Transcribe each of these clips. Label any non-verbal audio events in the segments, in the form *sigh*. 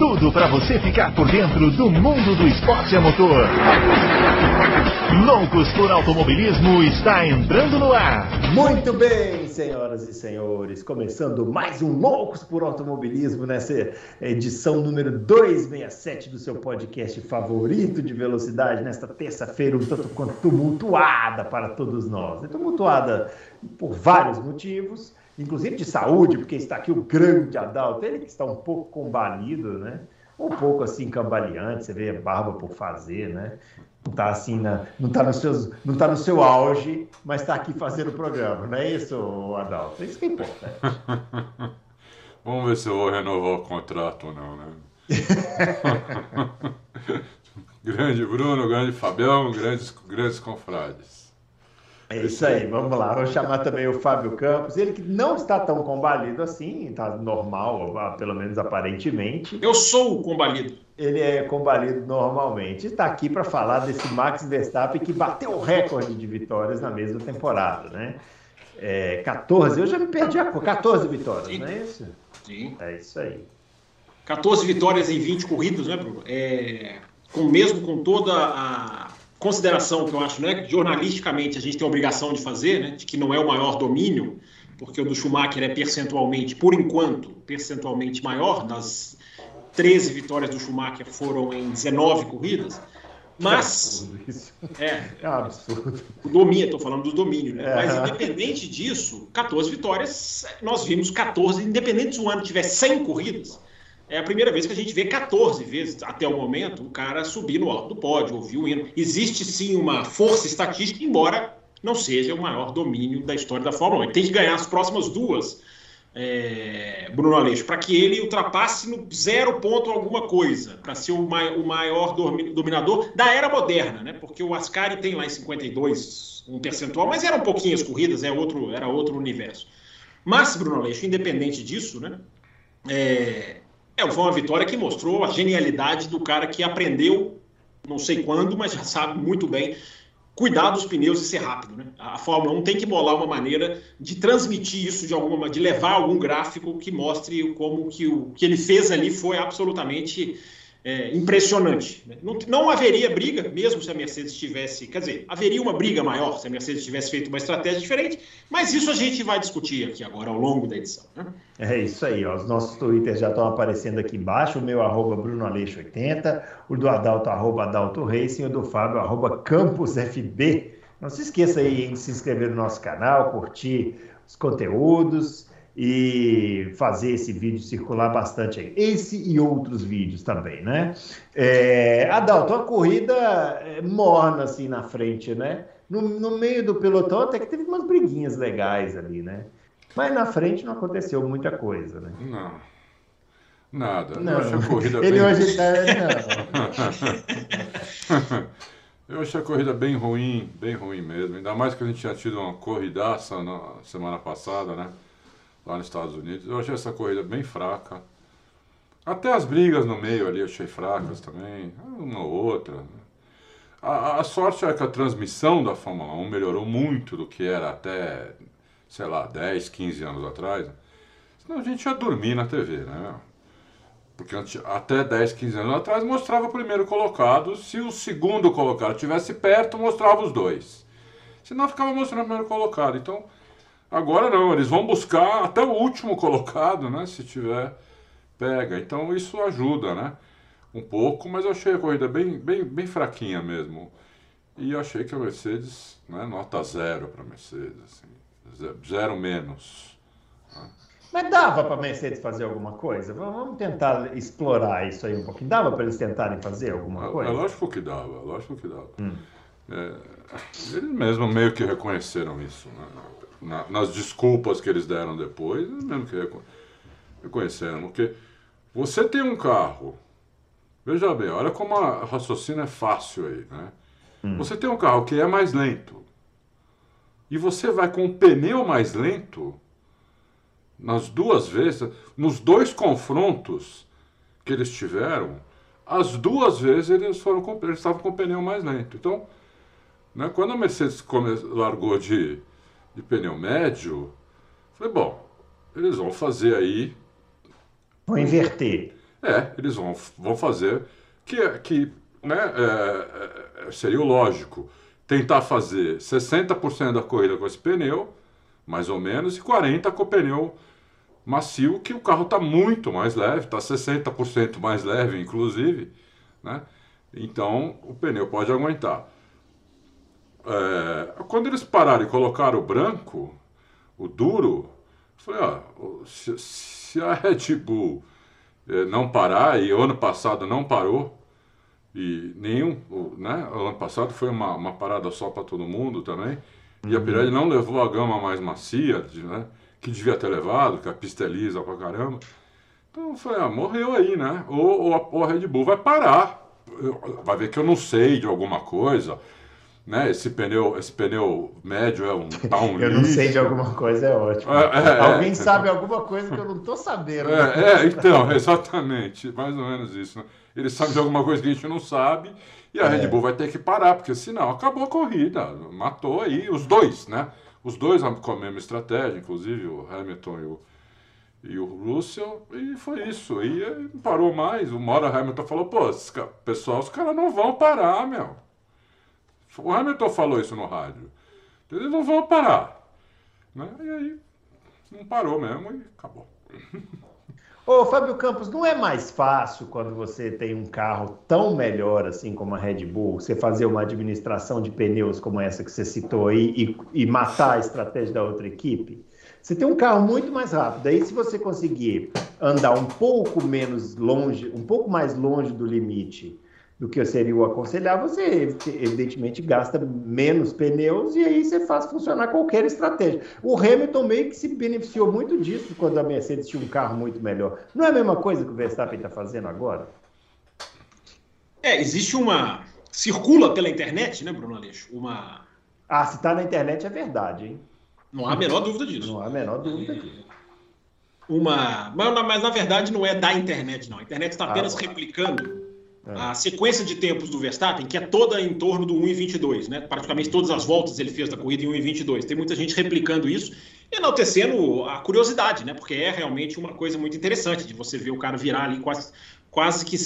tudo para você ficar por dentro do mundo do esporte a motor. Loucos por Automobilismo está entrando no ar. Muito bem, senhoras e senhores, começando mais um Loucos por Automobilismo nessa edição número 267 do seu podcast favorito de velocidade, nesta terça-feira um tanto quanto tumultuada para todos nós. É tumultuada por vários motivos, inclusive de saúde, porque está aqui o grande Adalto, ele que está um pouco combalido, né? Um pouco assim cambaleante, você vê a barba por fazer, né? não está assim, na, não está no, seus, não tá no seu auge, mas está aqui fazendo o programa, não é isso, Adalto? É isso que importa. *laughs* Vamos ver se eu vou renovar o contrato ou não, né? *laughs* *laughs* grande Bruno, grande Fabião, grandes, grandes confrades. É isso aí, vamos lá. Vou chamar também o Fábio Campos. Ele que não está tão combalido assim, está normal, pelo menos aparentemente. Eu sou o combalido. Ele é combalido normalmente. Está aqui para falar desse Max Verstappen que bateu o recorde de vitórias na mesma temporada, né? É, 14, eu já me perdi a 14 vitórias, Sim. não é isso? Sim. É isso aí. 14 vitórias em 20 corridos, né, Bruno? É, com, mesmo com toda a consideração que eu acho, né, que jornalisticamente a gente tem a obrigação de fazer, né, de que não é o maior domínio, porque o do Schumacher é percentualmente, por enquanto, percentualmente maior, das 13 vitórias do Schumacher foram em 19 corridas, mas. É, é absurdo. O domínio, estou falando do domínio, né? É. Mas independente disso, 14 vitórias, nós vimos 14, independente se o ano tiver 100 corridas, é a primeira vez que a gente vê 14 vezes até o momento o cara subir no alto do pódio, ouvir o hino. Existe sim uma força estatística, embora não seja o maior domínio da história da Fórmula 1. Ele tem que ganhar as próximas duas, é, Bruno Aleixo, para que ele ultrapasse no zero ponto alguma coisa, para ser o, mai, o maior dominador da era moderna, né? Porque o Ascari tem lá em 52 um percentual, mas eram pouquinhas corridas, é outro, era outro universo. Mas, Bruno Aleixo, independente disso, né? É, é, foi uma vitória que mostrou a genialidade do cara que aprendeu, não sei quando, mas já sabe muito bem cuidar dos pneus e ser rápido. Né? A Fórmula 1 tem que bolar uma maneira de transmitir isso de alguma de levar algum gráfico que mostre como que o que ele fez ali foi absolutamente é, impressionante. Não, não, haveria briga, mesmo se a Mercedes tivesse. Quer dizer, haveria uma briga maior se a Mercedes tivesse feito uma estratégia diferente, mas isso a gente vai discutir aqui agora ao longo da edição. Né? É isso aí, ó. os nossos twitters já estão aparecendo aqui embaixo, o meu arroba BrunoAleixo80, o do Adalto, arroba Adalto Racing, o do Fábio, arroba CampusFB. Não se esqueça aí de se inscrever no nosso canal, curtir os conteúdos e fazer esse vídeo circular bastante aí. Esse e outros vídeos também, né? É, Adalto, a corrida é, morna assim na frente, né? No, no, meio do pelotão até que teve umas briguinhas legais ali, né? Mas na frente não aconteceu muita coisa, né? Não. Nada. Não. Eu achei a corrida *laughs* Ele bem... hoje tá... Não. *laughs* Eu achei a corrida bem ruim, bem ruim mesmo. Ainda mais que a gente tinha tido uma corridaça na semana passada, né? Lá nos Estados Unidos. Eu achei essa corrida bem fraca. Até as brigas no meio ali eu achei fracas também, uma ou outra. A, a, sorte é que a transmissão da Fórmula 1 melhorou muito do que era até, sei lá, 10, 15 anos atrás. Senão a gente ia dormir na TV, né? Porque até 10, 15 anos atrás mostrava o primeiro colocado, se o segundo colocado estivesse perto, mostrava os dois. Senão ficava mostrando o primeiro colocado. Então, Agora não, eles vão buscar até o último colocado, né? Se tiver, pega. Então isso ajuda, né? Um pouco, mas eu achei a corrida bem, bem, bem fraquinha mesmo. E achei que a Mercedes, né, nota zero para a Mercedes, assim, zero menos. Né? Mas dava para a Mercedes fazer alguma coisa? Vamos tentar explorar isso aí um pouquinho. Dava para eles tentarem fazer alguma é, coisa? É lógico que dava, lógico que dava. Hum. É, eles mesmo meio que reconheceram isso, né? Na, nas desculpas que eles deram depois, mesmo que reconheceram. Porque você tem um carro, veja bem, olha como a raciocínio é fácil aí, né? Hum. Você tem um carro que é mais lento e você vai com o pneu mais lento nas duas vezes, nos dois confrontos que eles tiveram, as duas vezes eles foram com, eles estavam com o pneu mais lento. Então, Né? Quando a Mercedes come, largou de, de pneu médio, falei, bom, eles vão fazer aí. Vão inverter. É, eles vão, vão fazer que, que né, é, é, seria o lógico. Tentar fazer 60% da corrida com esse pneu, mais ou menos, e 40% com o pneu macio, que o carro está muito mais leve, está 60% mais leve, inclusive. Né? Então o pneu pode aguentar. É, quando eles pararam e colocaram o branco, o duro, eu falei, ó, se, se a Red Bull é, não parar, e o ano passado não parou, e nenhum, né? O ano passado foi uma, uma parada só para todo mundo também, e a uhum. Pirelli não levou a gama mais macia, né? Que devia ter levado, que a pista é lisa pra caramba. Então eu falei, ah, morreu aí, né? Ou, ou, ou a Red Bull vai parar, vai ver que eu não sei de alguma coisa, né? Esse pneu, esse pneu médio é um tá um *laughs* Eu não sei de alguma coisa é ótimo. É, é, Alguém é, sabe alguma coisa que eu não estou sabendo. É, é, então, *laughs* exatamente, mais ou menos isso. Né? Ele sabe de alguma coisa que a gente não sabe e a Red é. Bull vai ter que parar, porque senão acabou a corrida, matou aí os dois, né? Os dois com a mesma estratégia, inclusive o Hamilton e o e o Russell, e foi isso. E parou mais. Uma hora o Hamilton falou, pô, pessoal, os caras não vão parar, meu. O Hamilton falou isso no rádio. Eles não vão parar. Né? E aí, não parou mesmo e acabou. Ô, Fábio Campos, não é mais fácil quando você tem um carro tão melhor assim como a Red Bull, você fazer uma administração de pneus como essa que você citou aí e, e matar a estratégia da outra equipe? Você tem um carro muito mais rápido. Aí, se você conseguir andar um pouco menos longe, um pouco mais longe do limite do que seria o aconselhar, você evidentemente gasta menos pneus e aí você faz funcionar qualquer estratégia. O Hamilton meio que se beneficiou muito disso quando a Mercedes tinha um carro muito melhor. Não é a mesma coisa que o Verstappen está fazendo agora? É, existe uma. Circula pela internet, né, Bruno Aleixo? Uma. Ah, se está na internet é verdade, hein? Não há a menor dúvida disso. Não há a menor dúvida disso. Uma, mas, mas na verdade não é da internet, não. A internet está apenas ah, replicando é. a sequência de tempos do Verstappen, que é toda em torno do 1,22, né? Praticamente todas as voltas ele fez da corrida em 1,22. Tem muita gente replicando isso, enaltecendo a curiosidade, né? Porque é realmente uma coisa muito interessante de você ver o cara virar ali quase, quase que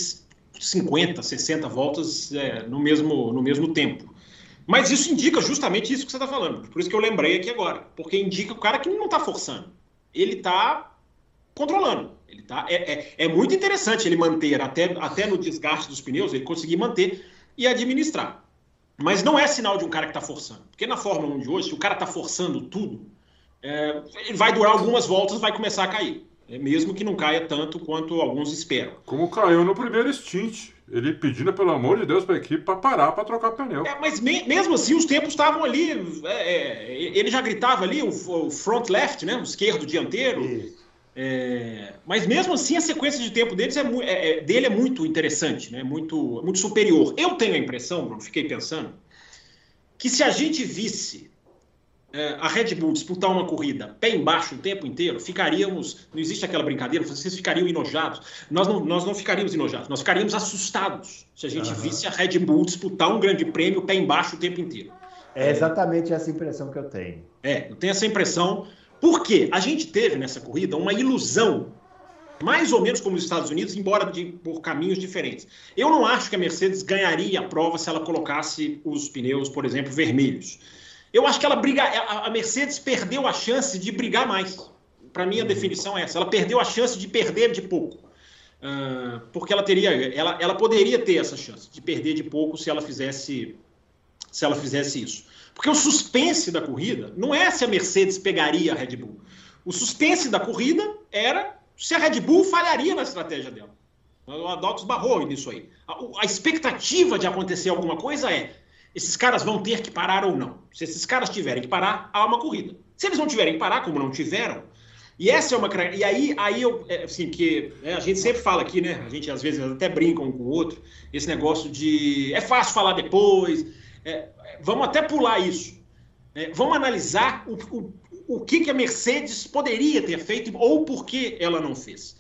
50, 60 voltas é, no, mesmo, no mesmo tempo. Mas isso indica justamente isso que você está falando. Por isso que eu lembrei aqui agora. Porque indica o cara que não está forçando. Ele está controlando. Ele tá, é, é, é, muito interessante ele manter, até, até no desgaste dos pneus, ele conseguir manter e administrar. Mas não é sinal de um cara que está forçando. Porque na Fórmula 1 de hoje, se o cara está forçando tudo, é, ele vai durar algumas voltas vai começar a cair. É, mesmo que não caia tanto quanto alguns esperam. Como caiu no primeiro stint. Ele pedindo, pelo amor de Deus, para a equipe para parar para trocar pneu. É, mas me, mesmo assim, os tempos estavam ali. É, é, ele já gritava ali, o, o, front left, né? O esquerdo dianteiro. É, mas mesmo assim, a sequência de tempo deles é, é, dele é muito interessante, né? muito, muito superior. Eu tenho a impressão, Bruno, fiquei pensando, que se a gente visse é, a Red Bull disputar uma corrida pé embaixo o tempo inteiro, ficaríamos. Não existe aquela brincadeira, vocês ficariam enojados. Nós não, nós não ficaríamos enojados, nós ficaríamos assustados se a gente uhum. visse a Red Bull disputar um grande prêmio pé embaixo o tempo inteiro. É exatamente essa impressão que eu tenho. É, eu tenho essa impressão, porque a gente teve nessa corrida uma ilusão, mais ou menos como os Estados Unidos, embora de, por caminhos diferentes. Eu não acho que a Mercedes ganharia a prova se ela colocasse os pneus, por exemplo, vermelhos. Eu acho que ela briga, a Mercedes perdeu a chance de brigar mais. Para mim, a definição é essa. Ela perdeu a chance de perder de pouco. Uh, porque ela teria, ela, ela poderia ter essa chance de perder de pouco se ela fizesse, se ela fizesse isso. Porque o suspense da corrida não é se a Mercedes pegaria a Red Bull. O suspense da corrida era se a Red Bull falharia na estratégia dela. O Adalto esbarrou nisso aí. A, a expectativa de acontecer alguma coisa é esses caras vão ter que parar ou não. Se esses caras tiverem que parar, há uma corrida. Se eles não tiverem que parar, como não tiveram, e essa é uma e aí aí eu é, assim que né, a gente sempre fala aqui, né? A gente às vezes até brinca um com o outro esse negócio de é fácil falar depois. É, vamos até pular isso. É, vamos analisar o, o, o que, que a Mercedes poderia ter feito ou por que ela não fez.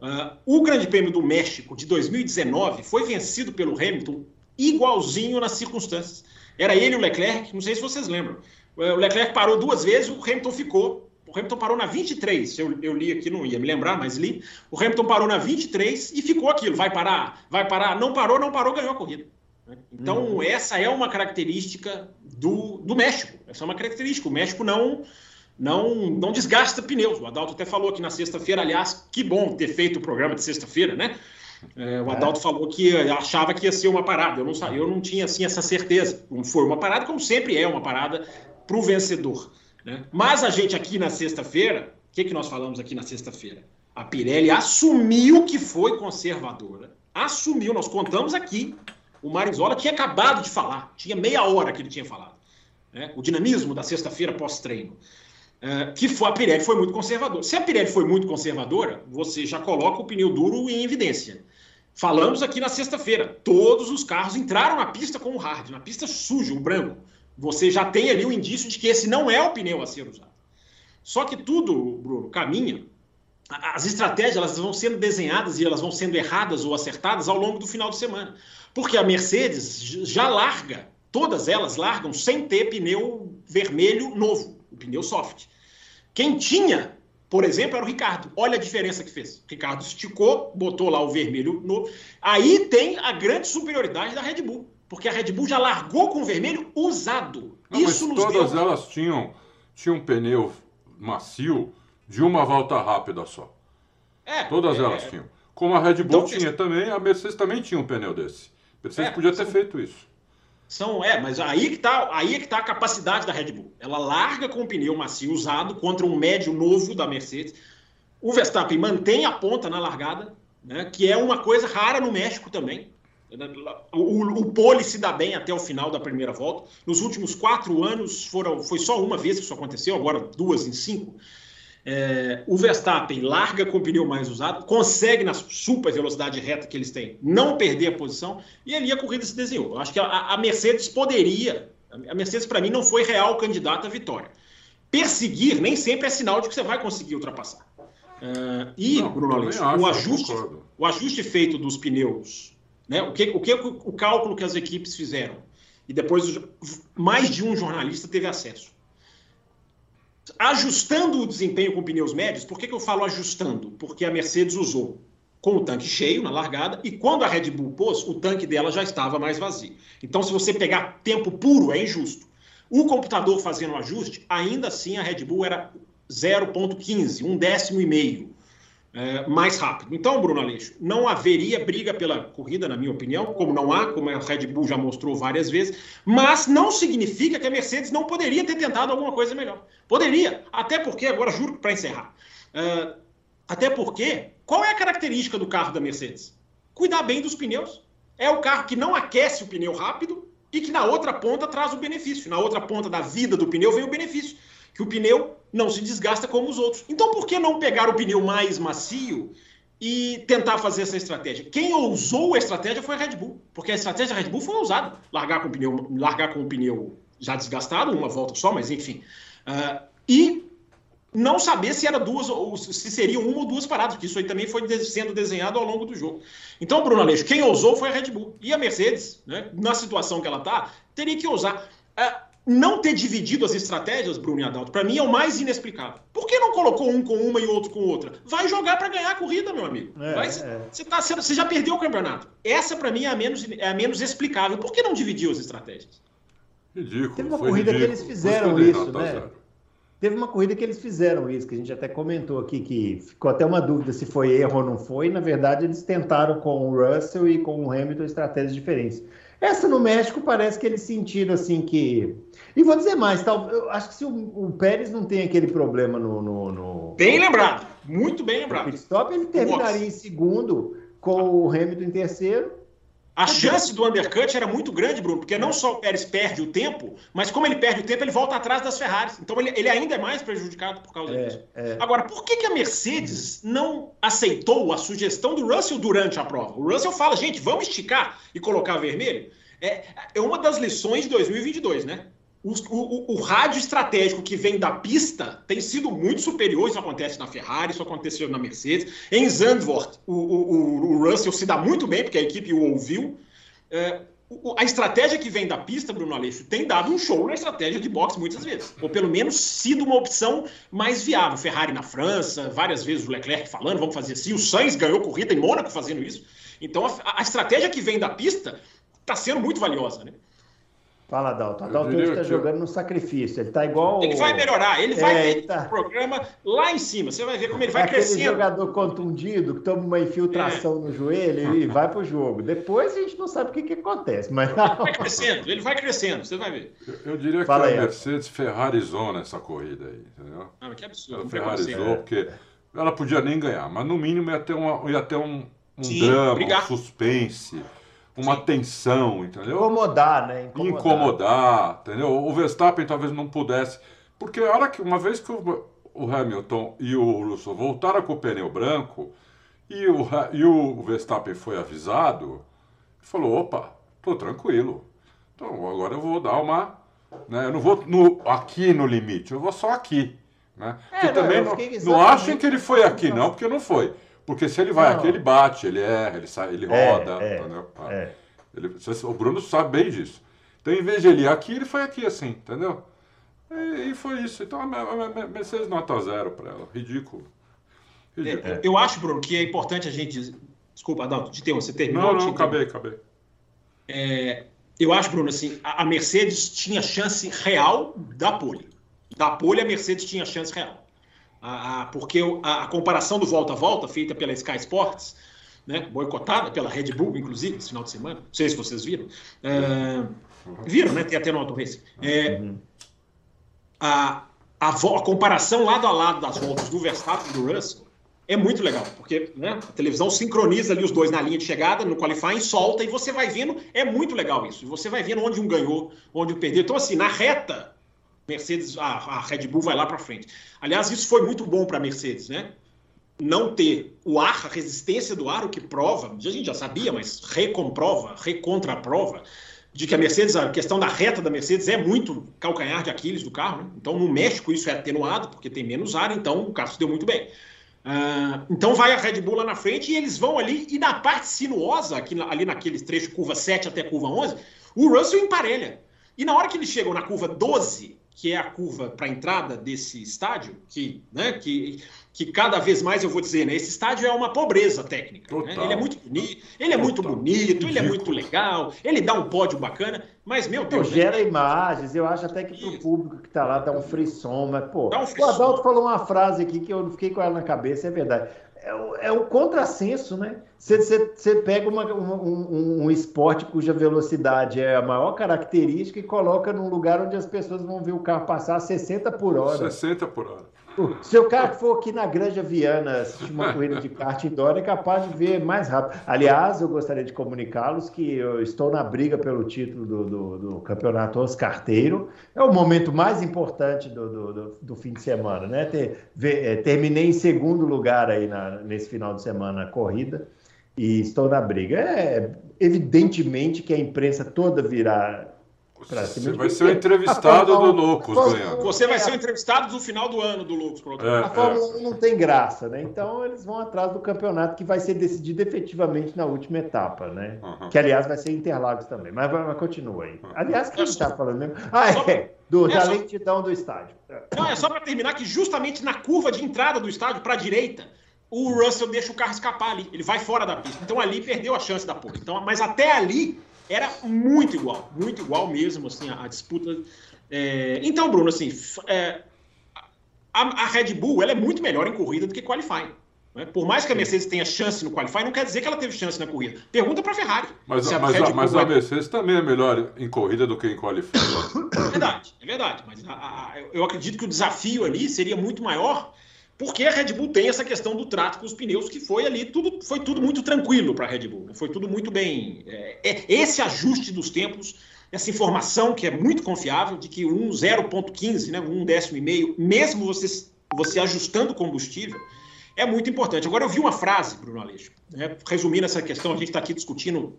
Uh, o Grande Prêmio do México de 2019 foi vencido pelo Hamilton igualzinho nas circunstâncias. Era ele e o Leclerc, não sei se vocês lembram. O Leclerc parou duas vezes, o Hamilton ficou. O Hamilton parou na 23. Eu, eu li aqui, não ia me lembrar, mas li. O Hamilton parou na 23 e ficou aquilo. Vai parar, vai parar. Não parou, não parou, ganhou a corrida. Então, uhum. essa é uma característica do, do México. Essa é uma característica. O México não, não, não desgasta pneus. O Adalto até falou aqui na sexta-feira, aliás, que bom ter feito o programa de sexta-feira, né? É, o é. Adalto é. falou que achava que ia ser uma parada. Eu não, eu não tinha assim essa certeza. Foi uma parada, como sempre é uma parada para o vencedor. Né? Mas a gente aqui na sexta-feira, o que, que nós falamos aqui na sexta-feira? A Pirelli assumiu que foi conservadora. Assumiu, nós contamos aqui o Marizola tinha acabado de falar, tinha meia hora que ele tinha falado. Né? O dinamismo da sexta-feira pós-treino. Uh, que foi, a Pirelli foi muito conservadora. Se a Pirelli foi muito conservadora, você já coloca o pneu duro em evidência. Falamos aqui na sexta-feira, todos os carros entraram na pista com o hard, na pista suja, o branco. Você já tem ali o indício de que esse não é o pneu a ser usado. Só que tudo, Bruno, caminha. As estratégias elas vão sendo desenhadas e elas vão sendo erradas ou acertadas ao longo do final de semana. Porque a Mercedes já larga, todas elas largam sem ter pneu vermelho novo, o pneu soft. Quem tinha, por exemplo, era o Ricardo. Olha a diferença que fez. O Ricardo esticou, botou lá o vermelho novo. Aí tem a grande superioridade da Red Bull. Porque a Red Bull já largou com o vermelho usado. Não, Isso nos todas deu... elas tinham, tinham um pneu macio de uma volta rápida só. É, todas é, elas tinham. Como a Red Bull então, tinha também, a Mercedes também tinha um pneu desse. Mercedes é, podia ter são, feito isso. São, é, mas aí que tá, aí é que tá a capacidade da Red Bull. Ela larga com o pneu macio usado contra um médio novo da Mercedes. O Verstappen mantém a ponta na largada, né, que é uma coisa rara no México também. O, o pole se dá bem até o final da primeira volta. Nos últimos quatro anos foram, foi só uma vez que isso aconteceu, agora duas em cinco. É, o Verstappen larga com o pneu mais usado, consegue na super velocidade reta que eles têm não perder a posição e ali a corrida se desenhou. Eu acho que a, a Mercedes poderia, a Mercedes para mim não foi real candidata à vitória. Perseguir nem sempre é sinal de que você vai conseguir ultrapassar. Uh, e, não, Bruno o ajuste, o ajuste feito dos pneus, né, o, que, o, que, o cálculo que as equipes fizeram, e depois mais de um jornalista teve acesso ajustando o desempenho com pneus médios, por que, que eu falo ajustando? Porque a Mercedes usou com o tanque cheio na largada e quando a Red Bull pôs, o tanque dela já estava mais vazio. Então, se você pegar tempo puro, é injusto. O computador fazendo o ajuste, ainda assim a Red Bull era 0,15, um décimo e meio é, mais rápido. Então, Bruno Aleixo, não haveria briga pela corrida, na minha opinião, como não há, como a Red Bull já mostrou várias vezes, mas não significa que a Mercedes não poderia ter tentado alguma coisa melhor. Poderia, até porque, agora juro para encerrar, uh, até porque, qual é a característica do carro da Mercedes? Cuidar bem dos pneus. É o carro que não aquece o pneu rápido e que na outra ponta traz o benefício. Na outra ponta da vida do pneu vem o benefício que o pneu não se desgasta como os outros. Então, por que não pegar o pneu mais macio e tentar fazer essa estratégia? Quem ousou a estratégia foi a Red Bull, porque a estratégia da Red Bull foi ousada. Largar com o pneu, largar com o pneu já desgastado, uma volta só, mas enfim. Uh, e não saber se era duas ou se seriam uma ou duas paradas, porque isso aí também foi sendo desenhado ao longo do jogo. Então, Bruno Aleixo, quem ousou foi a Red Bull. E a Mercedes, né, na situação que ela está, teria que ousar. Uh, não ter dividido as estratégias, Bruno e Adalto, para mim é o mais inexplicável. Por que não colocou um com uma e outro com outra? Vai jogar para ganhar a corrida, meu amigo. É, Vai, é. Você, tá, você já perdeu o campeonato. Essa, para mim, é a, menos, é a menos explicável. Por que não dividiu as estratégias? Ridículo. Teve uma corrida ridículo. que eles fizeram isso, né? Zero. Teve uma corrida que eles fizeram isso, que a gente até comentou aqui, que ficou até uma dúvida se foi erro ou não foi. Na verdade, eles tentaram com o Russell e com o Hamilton estratégias diferentes. Essa no México parece que eles sentiram assim que. E vou dizer mais, tal, eu acho que se o, o Pérez não tem aquele problema no. no, no... Bem lembrado, muito bem lembrado. Stop, ele terminaria Nossa. em segundo com o Hamilton em terceiro a chance do undercut era muito grande, Bruno, porque não só o Pérez perde o tempo, mas como ele perde o tempo, ele volta atrás das Ferraris. Então ele, ele ainda é mais prejudicado por causa é, disso. É. Agora, por que, que a Mercedes não aceitou a sugestão do Russell durante a prova? O Russell fala, gente, vamos esticar e colocar vermelho? É, é uma das lições de 2022, né? O, o, o, rádio estratégico que vem da pista tem sido muito superior. Isso acontece na Ferrari, isso aconteceu na Mercedes. Em Zandvoort, o, o Russell se dá muito bem, porque a equipe o ouviu. É, a estratégia que vem da pista, Bruno Aleixo, tem dado um show na estratégia de boxe muitas vezes. Ou pelo menos sido uma opção mais viável. Ferrari na França, várias vezes o Leclerc falando, vamos fazer assim. O Sainz ganhou corrida em Mônaco fazendo isso. Então a, a estratégia que vem da pista está sendo muito valiosa, né? Fala, Dalton. Adalto hoje está jogando no sacrifício. Ele está igual. Ele vai melhorar, ele vai é, ver tá... o programa lá em cima. Você vai ver como ele vai é crescendo. Aquele jogador contundido que toma uma infiltração é. no joelho e *laughs* vai para o jogo. Depois a gente não sabe o que, que acontece. Mas... Ele vai crescendo, ele vai crescendo, você vai ver. Eu, eu diria Fala que aí, a Mercedes ferrarizou nessa corrida aí, entendeu? Ah, que absurdo. Ela ferrarizou, porque ela podia nem ganhar, mas no mínimo ia ter, uma, ia ter um, um Sim, drama, brigar. um suspense uma Sim. tensão, entendeu? Incomodar, né? Incomodar. Incomodar, entendeu? O Verstappen talvez não pudesse. Porque a hora que, uma vez que o, o Hamilton e o Russell voltaram com o pneu branco e o, e o Verstappen foi avisado, falou: opa, tô tranquilo. Então agora eu vou dar uma. Né, eu não vou no, aqui no limite, eu vou só aqui. Né? É, não, também não, não achem que ele foi aqui, não, porque não foi. Porque se ele vai não. aqui, ele bate, ele erra, ele, sai, ele é, roda. É, entendeu? É. Ele, o Bruno sabe bem disso. Então, em vez de ele ir aqui, ele foi aqui assim, entendeu? E, e foi isso. Então, a, Mercedes nota zero para ela. Ridículo. Ridículo. É, eu acho, Bruno, que é importante a gente. Desculpa, Adalto, de ter você terminou? Não, não, acabei, acabei. É, eu acho, Bruno, assim, a, a Mercedes tinha chance real da pole. Da pole, a Mercedes tinha chance real a, a, porque a, a, comparação do volta a volta, feita pela Sky Sports, né, boicotada pela Red Bull, inclusive, esse final de semana, não sei se vocês viram, é, viram, né? Tem até no Auto Racing. É, a, a, a, comparação lado a lado das voltas do Verstappen e do Russell é muito legal, porque né, a televisão sincroniza ali os dois na linha de chegada, no qualifying, solta, e você vai vendo, é muito legal isso. E você vai vendo onde um ganhou, onde um perdeu. Então, assim, na reta, Mercedes, a, a Red Bull vai lá para frente. Aliás, isso foi muito bom para a Mercedes, né? Não ter o ar, a resistência do ar, o que prova, a gente já sabia, mas recomprova, recontraprova, de que a Mercedes, a questão da reta da Mercedes é muito calcanhar de Aquiles do carro. Né? Então, no México, isso é atenuado, porque tem menos ar, então o carro se deu muito bem. Uh, então vai a Red Bull lá na frente e eles vão ali, e na parte sinuosa, aqui, ali naqueles trechos curva 7 até curva 11, o Russell emparelha. E na hora que eles chegam na curva 12, que é a curva para a entrada desse estádio, que, né, que, que cada vez mais eu vou dizer, né, esse estádio é uma pobreza técnica. Né? Ele é muito bonito, ele é muito bonito, ele é muito legal, ele dá um pódio bacana, mas, meu Deus. Né? Gera né? imagens, eu acho até que para o público que está lá dá um frisson, mas, pô, um o Adalto falou uma frase aqui que eu fiquei com ela na cabeça, é verdade é, o, é contrassenso, né? Você pega uma, um, um, esporte cuja velocidade é a maior característica e coloca num lugar onde as pessoas vão ver o carro passar a 60 por hora. 60 por hora. Se o cara for aqui na Granja Viana assistir uma corrida de kart indoor, é capaz de ver mais rápido. Aliás, eu gostaria de comunicá-los que eu estou na briga pelo título do, do, do campeonato Oscarteiro. É o momento mais importante do, do, do fim de semana, né? Ter, ver, é, terminei em segundo lugar aí na, nesse final de semana a corrida e estou na briga. É evidentemente que a imprensa toda virá você vai ser o entrevistado do Loucos. Você vai ser o entrevistado do final do ano do Loucos. É, a Fórmula é. 1 não tem graça, né? Então eles vão atrás do campeonato que vai ser decidido efetivamente na última etapa, né? Uhum. Que aliás vai ser Interlagos também. Mas, mas continua aí. Aliás, quem está falando mesmo? Ah, é. Do, é da só... lentidão do estádio. Não, é só para terminar que justamente na curva de entrada do estádio para a direita, o Russell deixa o carro escapar ali. Ele vai fora da pista. Então ali perdeu a chance da pole. Então, mas até ali era muito igual, muito igual mesmo, assim, a, a disputa. É... Então, Bruno, assim, é... a, a, Red Bull ela é muito melhor em corrida do que qualifying. Né? Por mais que a Mercedes tenha chance no qualifying, não quer dizer que ela teve chance na corrida. Pergunta para a Ferrari. Mas, a, mas, a, mas a, Mercedes também é melhor em corrida do que em qualifying. É verdade, é verdade. Mas eu acredito que o desafio ali seria muito maior porque a Red Bull tem essa questão do trato com os pneus, que foi ali, tudo, foi tudo muito tranquilo para a Red Bull. Né? Foi tudo muito bem. É, é, esse ajuste dos tempos, essa informação que é muito confiável, de que um 0,15, né, um décimo e meio, mesmo você, você ajustando o combustível, é muito importante. Agora, eu vi uma frase, Bruno Aleixo, né, resumindo essa questão, a gente está aqui discutindo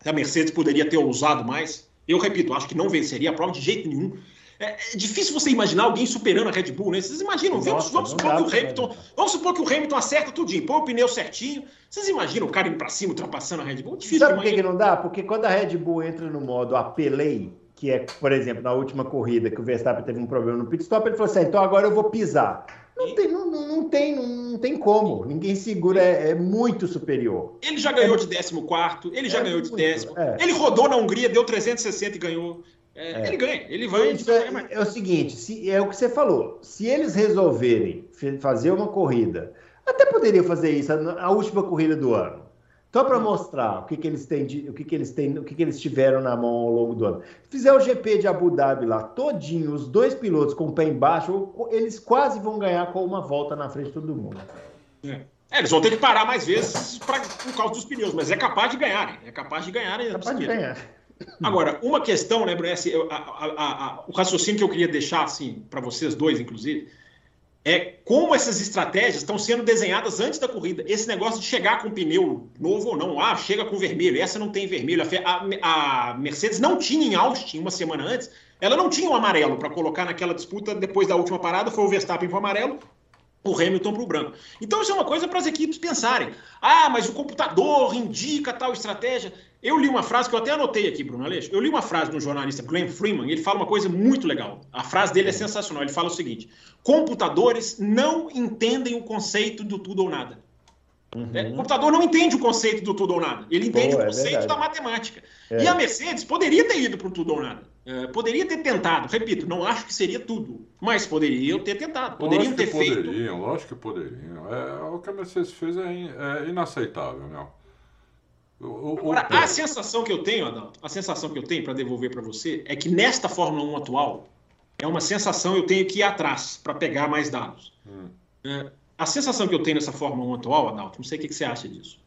se a Mercedes poderia ter ousado mais. Eu repito, acho que não venceria a prova de jeito nenhum. É, é, difícil você imaginar alguém superando a Red Bull, né? Vocês imaginam? Nossa, vamos, vamos supor que o Hamilton. Vamos supor que o Hamilton acerta tudinho, põe o pneu certinho. Vocês imaginam o cara indo pra cima, ultrapassando a Red Bull? Difícil Sabe por que, não dá? Porque quando a Red Bull entra no modo apelei, que é, por exemplo, na última corrida que o Verstappen teve um problema no pit stop, ele falou assim: ah, então agora eu vou pisar. Não tem, não, não, tem, não tem como. Ninguém segura, é, é muito superior. Ele já ganhou é, de 14, ele já é ganhou de décimo. É. Ele rodou na Hungria, deu 360 e ganhou. É, é. Ele ganha, ele vai. É, é, o seguinte: se, é o que você falou. Se eles resolverem fazer uma corrida, até poderia fazer isso a última corrida do ano. Só para mostrar o que, que eles têm, de, o que, que eles têm, o que, que eles tiveram na mão ao longo do ano. Fizer o GP de Abu Dhabi lá, todinho, os dois pilotos com o pé embaixo, eles quase vão ganhar com uma volta na frente de todo mundo. É. É, eles vão ter que parar mais vezes pra, por causa dos pneus, mas é capaz de ganharem. É capaz de ganharem. É capaz de ganhar. Agora, uma questão, né, Bruno, o raciocínio que eu queria deixar assim para vocês dois, inclusive, é como essas estratégias estão sendo desenhadas antes da corrida. Esse negócio de chegar com pneu novo ou não, ah, chega com vermelho, essa não tem vermelho. A, a Mercedes não tinha em Austin uma semana antes, ela não tinha um amarelo para colocar naquela disputa depois da última parada, foi o Verstappen para o amarelo, o Hamilton para o branco. Então isso é uma coisa para as equipes pensarem. Ah, mas o computador indica tal estratégia. Eu li uma frase que eu até anotei aqui, Bruno Aleixo. Eu li uma frase de um jornalista, Glenn Freeman, ele fala uma coisa muito legal. A frase dele é sensacional. Ele fala o seguinte: computadores não entendem o conceito do tudo ou nada. Uhum. É, o computador não entende o conceito do tudo ou nada. Ele entende Pô, o é conceito é da matemática. É. E a Mercedes poderia ter ido para o tudo ou nada. É, poderia ter tentado. Repito, não acho que seria tudo, mas poderiam ter tentado. Poderiam ter feito. Poderiam, lógico que poderiam. É, o que a Mercedes fez é, in, é inaceitável, meu. O, Agora, o... a sensação que eu tenho, Adalto, a sensação que eu tenho para devolver para você é que nesta Fórmula 1 atual é uma sensação eu tenho que ir atrás para pegar mais dados. Hum. É, a sensação que eu tenho nessa Fórmula 1 atual, Adalto, não sei o que, que você acha disso,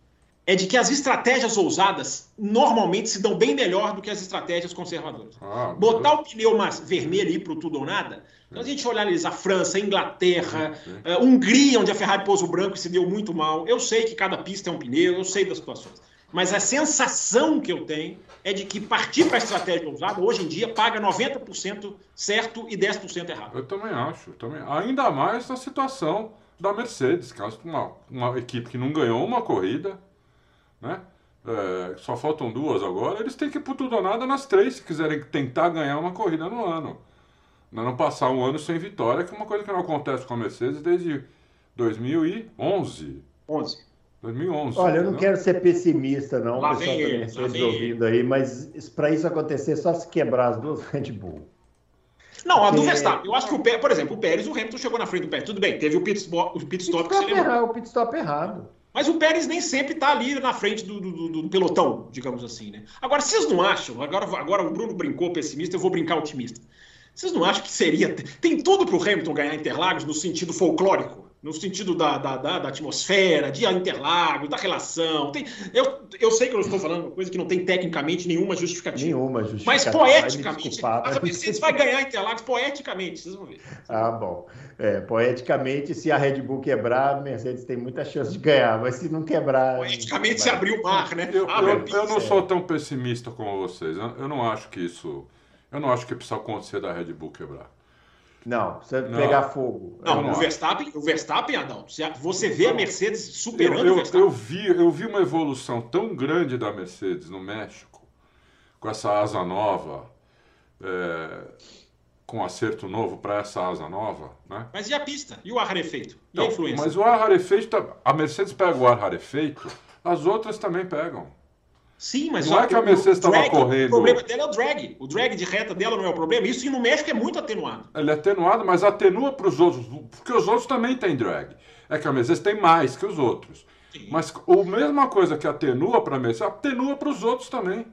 é de que as estratégias ousadas normalmente se dão bem melhor do que as estratégias conservadoras. Ah, Botar o pneu mais vermelho e ir para o tudo ou nada, então a gente olhar ali a França, a Inglaterra, a Hungria, onde a Ferrari pôs o branco e se deu muito mal. Eu sei que cada pista é um pneu, eu sei das situações. Mas a sensação que eu tenho é de que partir para a estratégia ousada, hoje em dia, paga 90% certo e 10% errado. Eu também acho. Também. Ainda mais na situação da Mercedes, que é uma, uma equipe que não ganhou uma corrida, né? É, só faltam duas agora, eles têm que ir por tudo ou nada nas três se quiserem tentar ganhar uma corrida no ano. Não passar um ano sem vitória, que é uma coisa que não acontece com a Mercedes desde 2011. 11. 2011. Olha, eu não quero ser pessimista, não, lá pessoal também está ouvindo aí, mas para isso acontecer, só se quebrar as duas Red Bull. Não, a do Verstappen. Eu acho que o Pérez, por exemplo, o Pérez, o Hamilton chegou na frente do Pérez. Tudo bem, teve o pit stop, o pit stop, pit stop que você errado, O pit stop errado. Mas o Pérez nem sempre está ali na frente do, do, do, pelotão, digamos assim, né? Agora, vocês não acham? Agora, agora o Bruno brincou pessimista, eu vou brincar otimista. Vocês não acham que seria. Tem tudo para o Hamilton ganhar Interlagos no sentido folclórico? No sentido da, da, da, da, atmosfera, de Interlagos, da relação. Tem, eu, eu sei que eu estou falando uma coisa que não tem tecnicamente nenhuma justificativa. Nenhuma justificativa. Mas poeticamente. Mas a Mercedes vai ganhar Interlagos poeticamente, vocês vão ver. Ah, bom. É, poeticamente, se a Red Bull quebrar, a Mercedes tem muita chance de ganhar, mas se não quebrar. Poeticamente se abrir o mar, né? Eu, eu, eu não sou tão pessimista como vocês. Eu, eu não acho que isso. Eu não acho que precisa acontecer da Red Bull quebrar. Não, precisa não. pegar fogo. Não, não o Verstappen, o Verstappen, Adalto, você vê a Mercedes superando eu, eu, o Verstappen. Eu vi, eu vi uma evolução tão grande da Mercedes no México, com essa asa nova, é, com acerto novo para essa asa nova. Né? Mas e a pista? E o ar rarefeito? E então, a influência? Mas o ar rarefeito, tá, a Mercedes pega o ar rarefeito, as outras também pegam. Sim, mas não é que a Mercedes estava correndo. O problema dela é o drag. O drag de reta dela não é o problema. Isso no México é muito atenuado. Ele é atenuado, mas atenua para os outros, porque os outros também têm drag. É que a Mercedes tem mais que os outros. Sim. Mas a mesma coisa que atenua para a Mercedes, atenua para os outros também.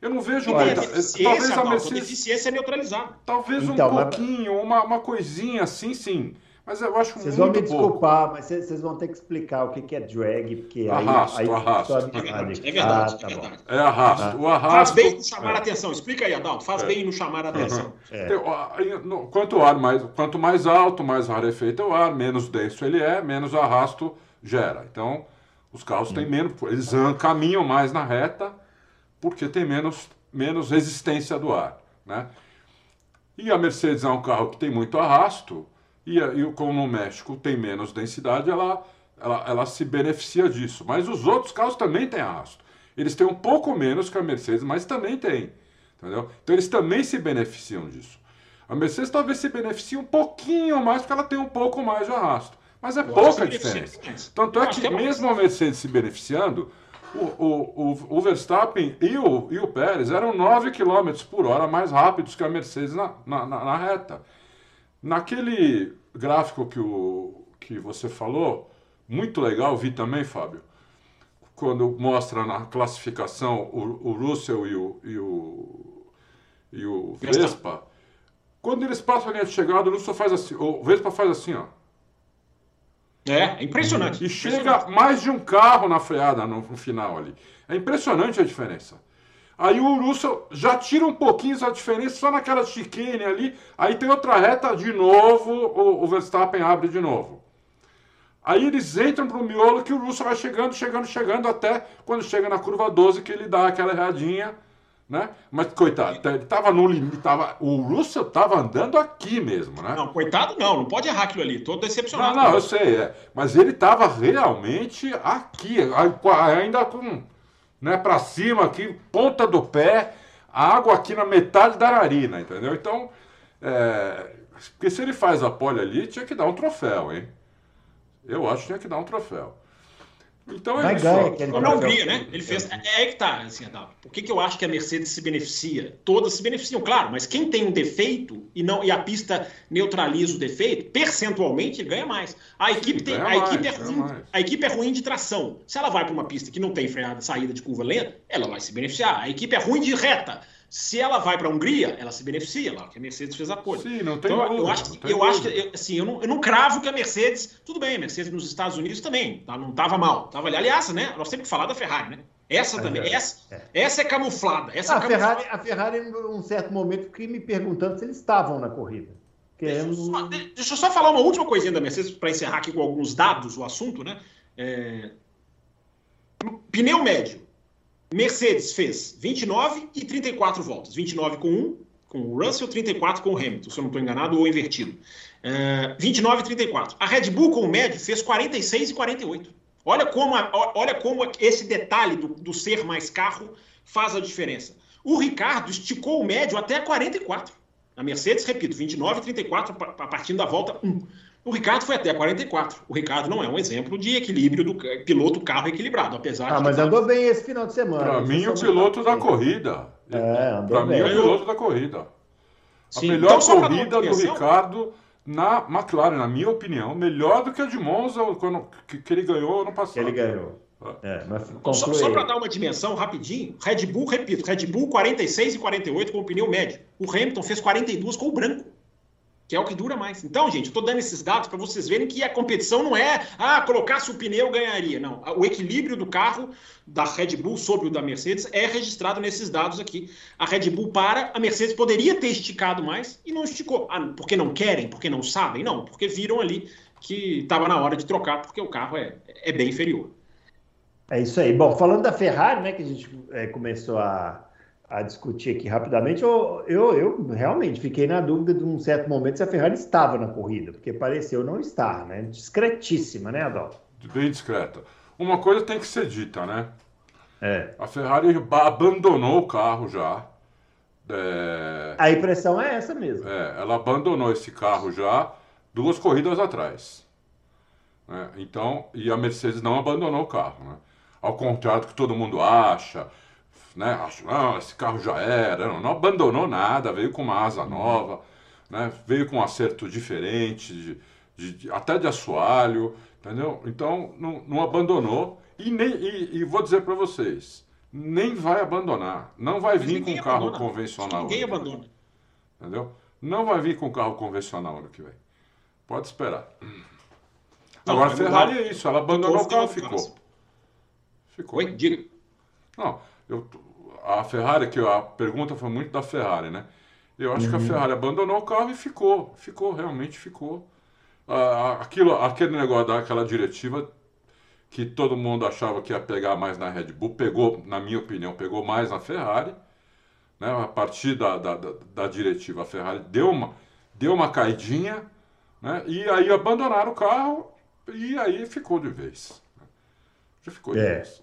Eu não vejo muita. Talvez a Mercedes. A deficiência é neutralizada. Talvez então, um pouquinho, mas... uma, uma coisinha assim, sim. Mas eu acho Vocês vão me desculpar, mas vocês vão ter que explicar o que é drag, porque arrasto, aí, aí arrasto. É verdade, é verdade. Ah, tá é, verdade. é arrasto. O arrasto. Faz bem no chamar a atenção. Explica aí, Adalto. Faz é. bem no chamar a atenção. Uhum. É. Quanto, ar mais, quanto mais alto, mais rarefeito é o ar, menos denso ele é, menos arrasto gera. Então, os carros têm hum. menos, eles caminham mais na reta porque tem menos, menos resistência do ar, né? E a Mercedes é um carro que tem muito arrasto, e, e como no México tem menos densidade, ela, ela, ela se beneficia disso. Mas os outros carros também têm arrasto. Eles têm um pouco menos que a Mercedes, mas também tem. Entendeu? Então eles também se beneficiam disso. A Mercedes talvez se beneficie um pouquinho mais, porque ela tem um pouco mais de arrasto. Mas é pouca diferença. Tanto é que mesmo a Mercedes se beneficiando, o, o, o, o Verstappen e o, e o Pérez eram 9 km por hora mais rápidos que a Mercedes na, na, na reta. Naquele gráfico que, o, que você falou, muito legal, vi também, Fábio, quando mostra na classificação o, o Russell e o, e o, e o Vespa, quando eles passam a linha de chegada, o Russell faz assim, o Vespa faz assim, ó. É, é impressionante. E chega mais de um carro na freada no, no, final ali. É impressionante a diferença. Aí o Russell já tira um pouquinho essa diferença só naquela chicane ali. Aí tem outra reta de novo, o, o Verstappen abre de novo. Aí eles entram pro miolo que o Russell vai chegando, chegando, chegando até quando chega na curva 12 que ele dá aquela erradinha né? Mas, coitado, ele tava no limite, tava, o Russell tava andando aqui mesmo, né? Não, coitado não, não pode errar aquilo ali, tô decepcionado. Não, não, eu sei, é. mas ele tava realmente aqui, ainda com, né, pra cima aqui, ponta do pé, água aqui na metade da narina, entendeu? Então, é, porque se ele faz a pole ali, tinha que dar um troféu, hein? Eu acho que tinha que dar um troféu. Então é isso. Ganha, na Hungria, né? Ele fez. É, é aí que tá, assim, Adalto. Por que, que eu acho que a Mercedes se beneficia? Todas se beneficiam, claro, mas quem tem um defeito e, não, e a pista neutraliza o defeito, percentualmente ganha mais. A equipe, tem, a, equipe é ruim, a equipe é ruim de tração. Se ela vai para uma pista que não tem freada, saída de curva lenta, ela vai se beneficiar. A equipe é ruim de reta. Se ela vai para a Hungria, ela se beneficia lá, que a Mercedes fez a pole. Sim, não tem então, dúvida, eu acho que, eu acho que assim, eu não, eu não cravo que a Mercedes, tudo bem, a Mercedes nos Estados Unidos também, tá, não estava mal, tava ali. Aliás, né, nós temos que falar da Ferrari, né? Essa é também, essa, é. essa é camuflada. Essa a, é camuflada. Ferrari, a Ferrari, em um certo momento, fiquei me perguntando se eles estavam na corrida. Deixa eu, só, deixa eu só falar uma última coisinha da Mercedes para encerrar aqui com alguns dados o assunto, né? É... Pneu médio, Mercedes fez 29 e 34 voltas. 29 com um, com o Russell, 34 com o Hamilton, se eu não estou enganado, ou invertido. Uh, 29 e 34. A Red Bull com o médio fez 46 e 48. Olha como, a, olha como esse detalhe do, do ser mais carro faz a diferença. O Ricardo esticou o médio até 44. A Mercedes, repito, 29 e 34 a partir da volta 1. O Ricardo foi até 44. O Ricardo não é um exemplo de equilíbrio do piloto carro equilibrado, apesar ah, de. mas andou bem esse final de semana. Para mim, o piloto da corrida. É, andou Para mim, o piloto da corrida. Sim. A melhor então, corrida do Ricardo na McLaren, na minha opinião, melhor do que a de Monza quando, que, que ele ganhou ano passado. Ele ganhou. É, só, só para dar uma dimensão rapidinho, Red Bull, repito, Red Bull 46 e 48 com o pneu médio. O Hamilton fez 42 com o branco que é o que dura mais. Então, gente, eu estou dando esses dados para vocês verem que a competição não é, ah, colocasse o pneu ganharia. Não, o equilíbrio do carro da Red Bull sobre o da Mercedes é registrado nesses dados aqui. A Red Bull para, a Mercedes poderia ter esticado mais e não esticou. Ah, porque não querem, porque não sabem? Não, porque viram ali que estava na hora de trocar, porque o carro é, é bem inferior. É isso aí. Bom, falando da Ferrari, né, que a gente é, começou a a discutir aqui rapidamente, eu, eu, eu, realmente fiquei na dúvida de um certo momento se a Ferrari estava na corrida, porque pareceu não estar, né? Discretíssima, né, Adolfo? Bem discreta. Uma coisa tem que ser dita, né? É. A Ferrari abandonou o carro já. É... A impressão é essa mesmo. É, ela abandonou esse carro já duas corridas atrás. Né? Então, e a Mercedes não abandonou o carro, né? Ao contrário do que todo mundo acha, né? Acho, ah, esse carro já era, não, não, abandonou nada, veio com uma asa nova, né? Veio com um acerto diferente, de, de, de, até de assoalho, entendeu? Então não, não abandonou e nem e, e vou dizer para vocês, nem vai abandonar, não vai Mas vir com um carro convencional. Ninguém abandona. Entendeu? Não vai vir com carro convencional ano que vem. Pode esperar. Não, Agora a Ferrari é isso, ela abandonou o carro, ficou. Ficou. Oi, diga. Não, eu, a Ferrari, que a pergunta foi muito da Ferrari, né? Eu acho uhum. que a uhum. Ferrari abandonou o carro e ficou, ficou, realmente ficou. Ah, aquilo, aquele negócio daquela diretiva que todo mundo achava que ia pegar mais na Red Bull, pegou, na minha opinião, pegou mais na Ferrari, né, a partir da, da, da, da diretiva, a Ferrari deu uma, deu uma caidinha, né, e aí abandonaram o carro e aí ficou de vez. Já ficou de é. vez.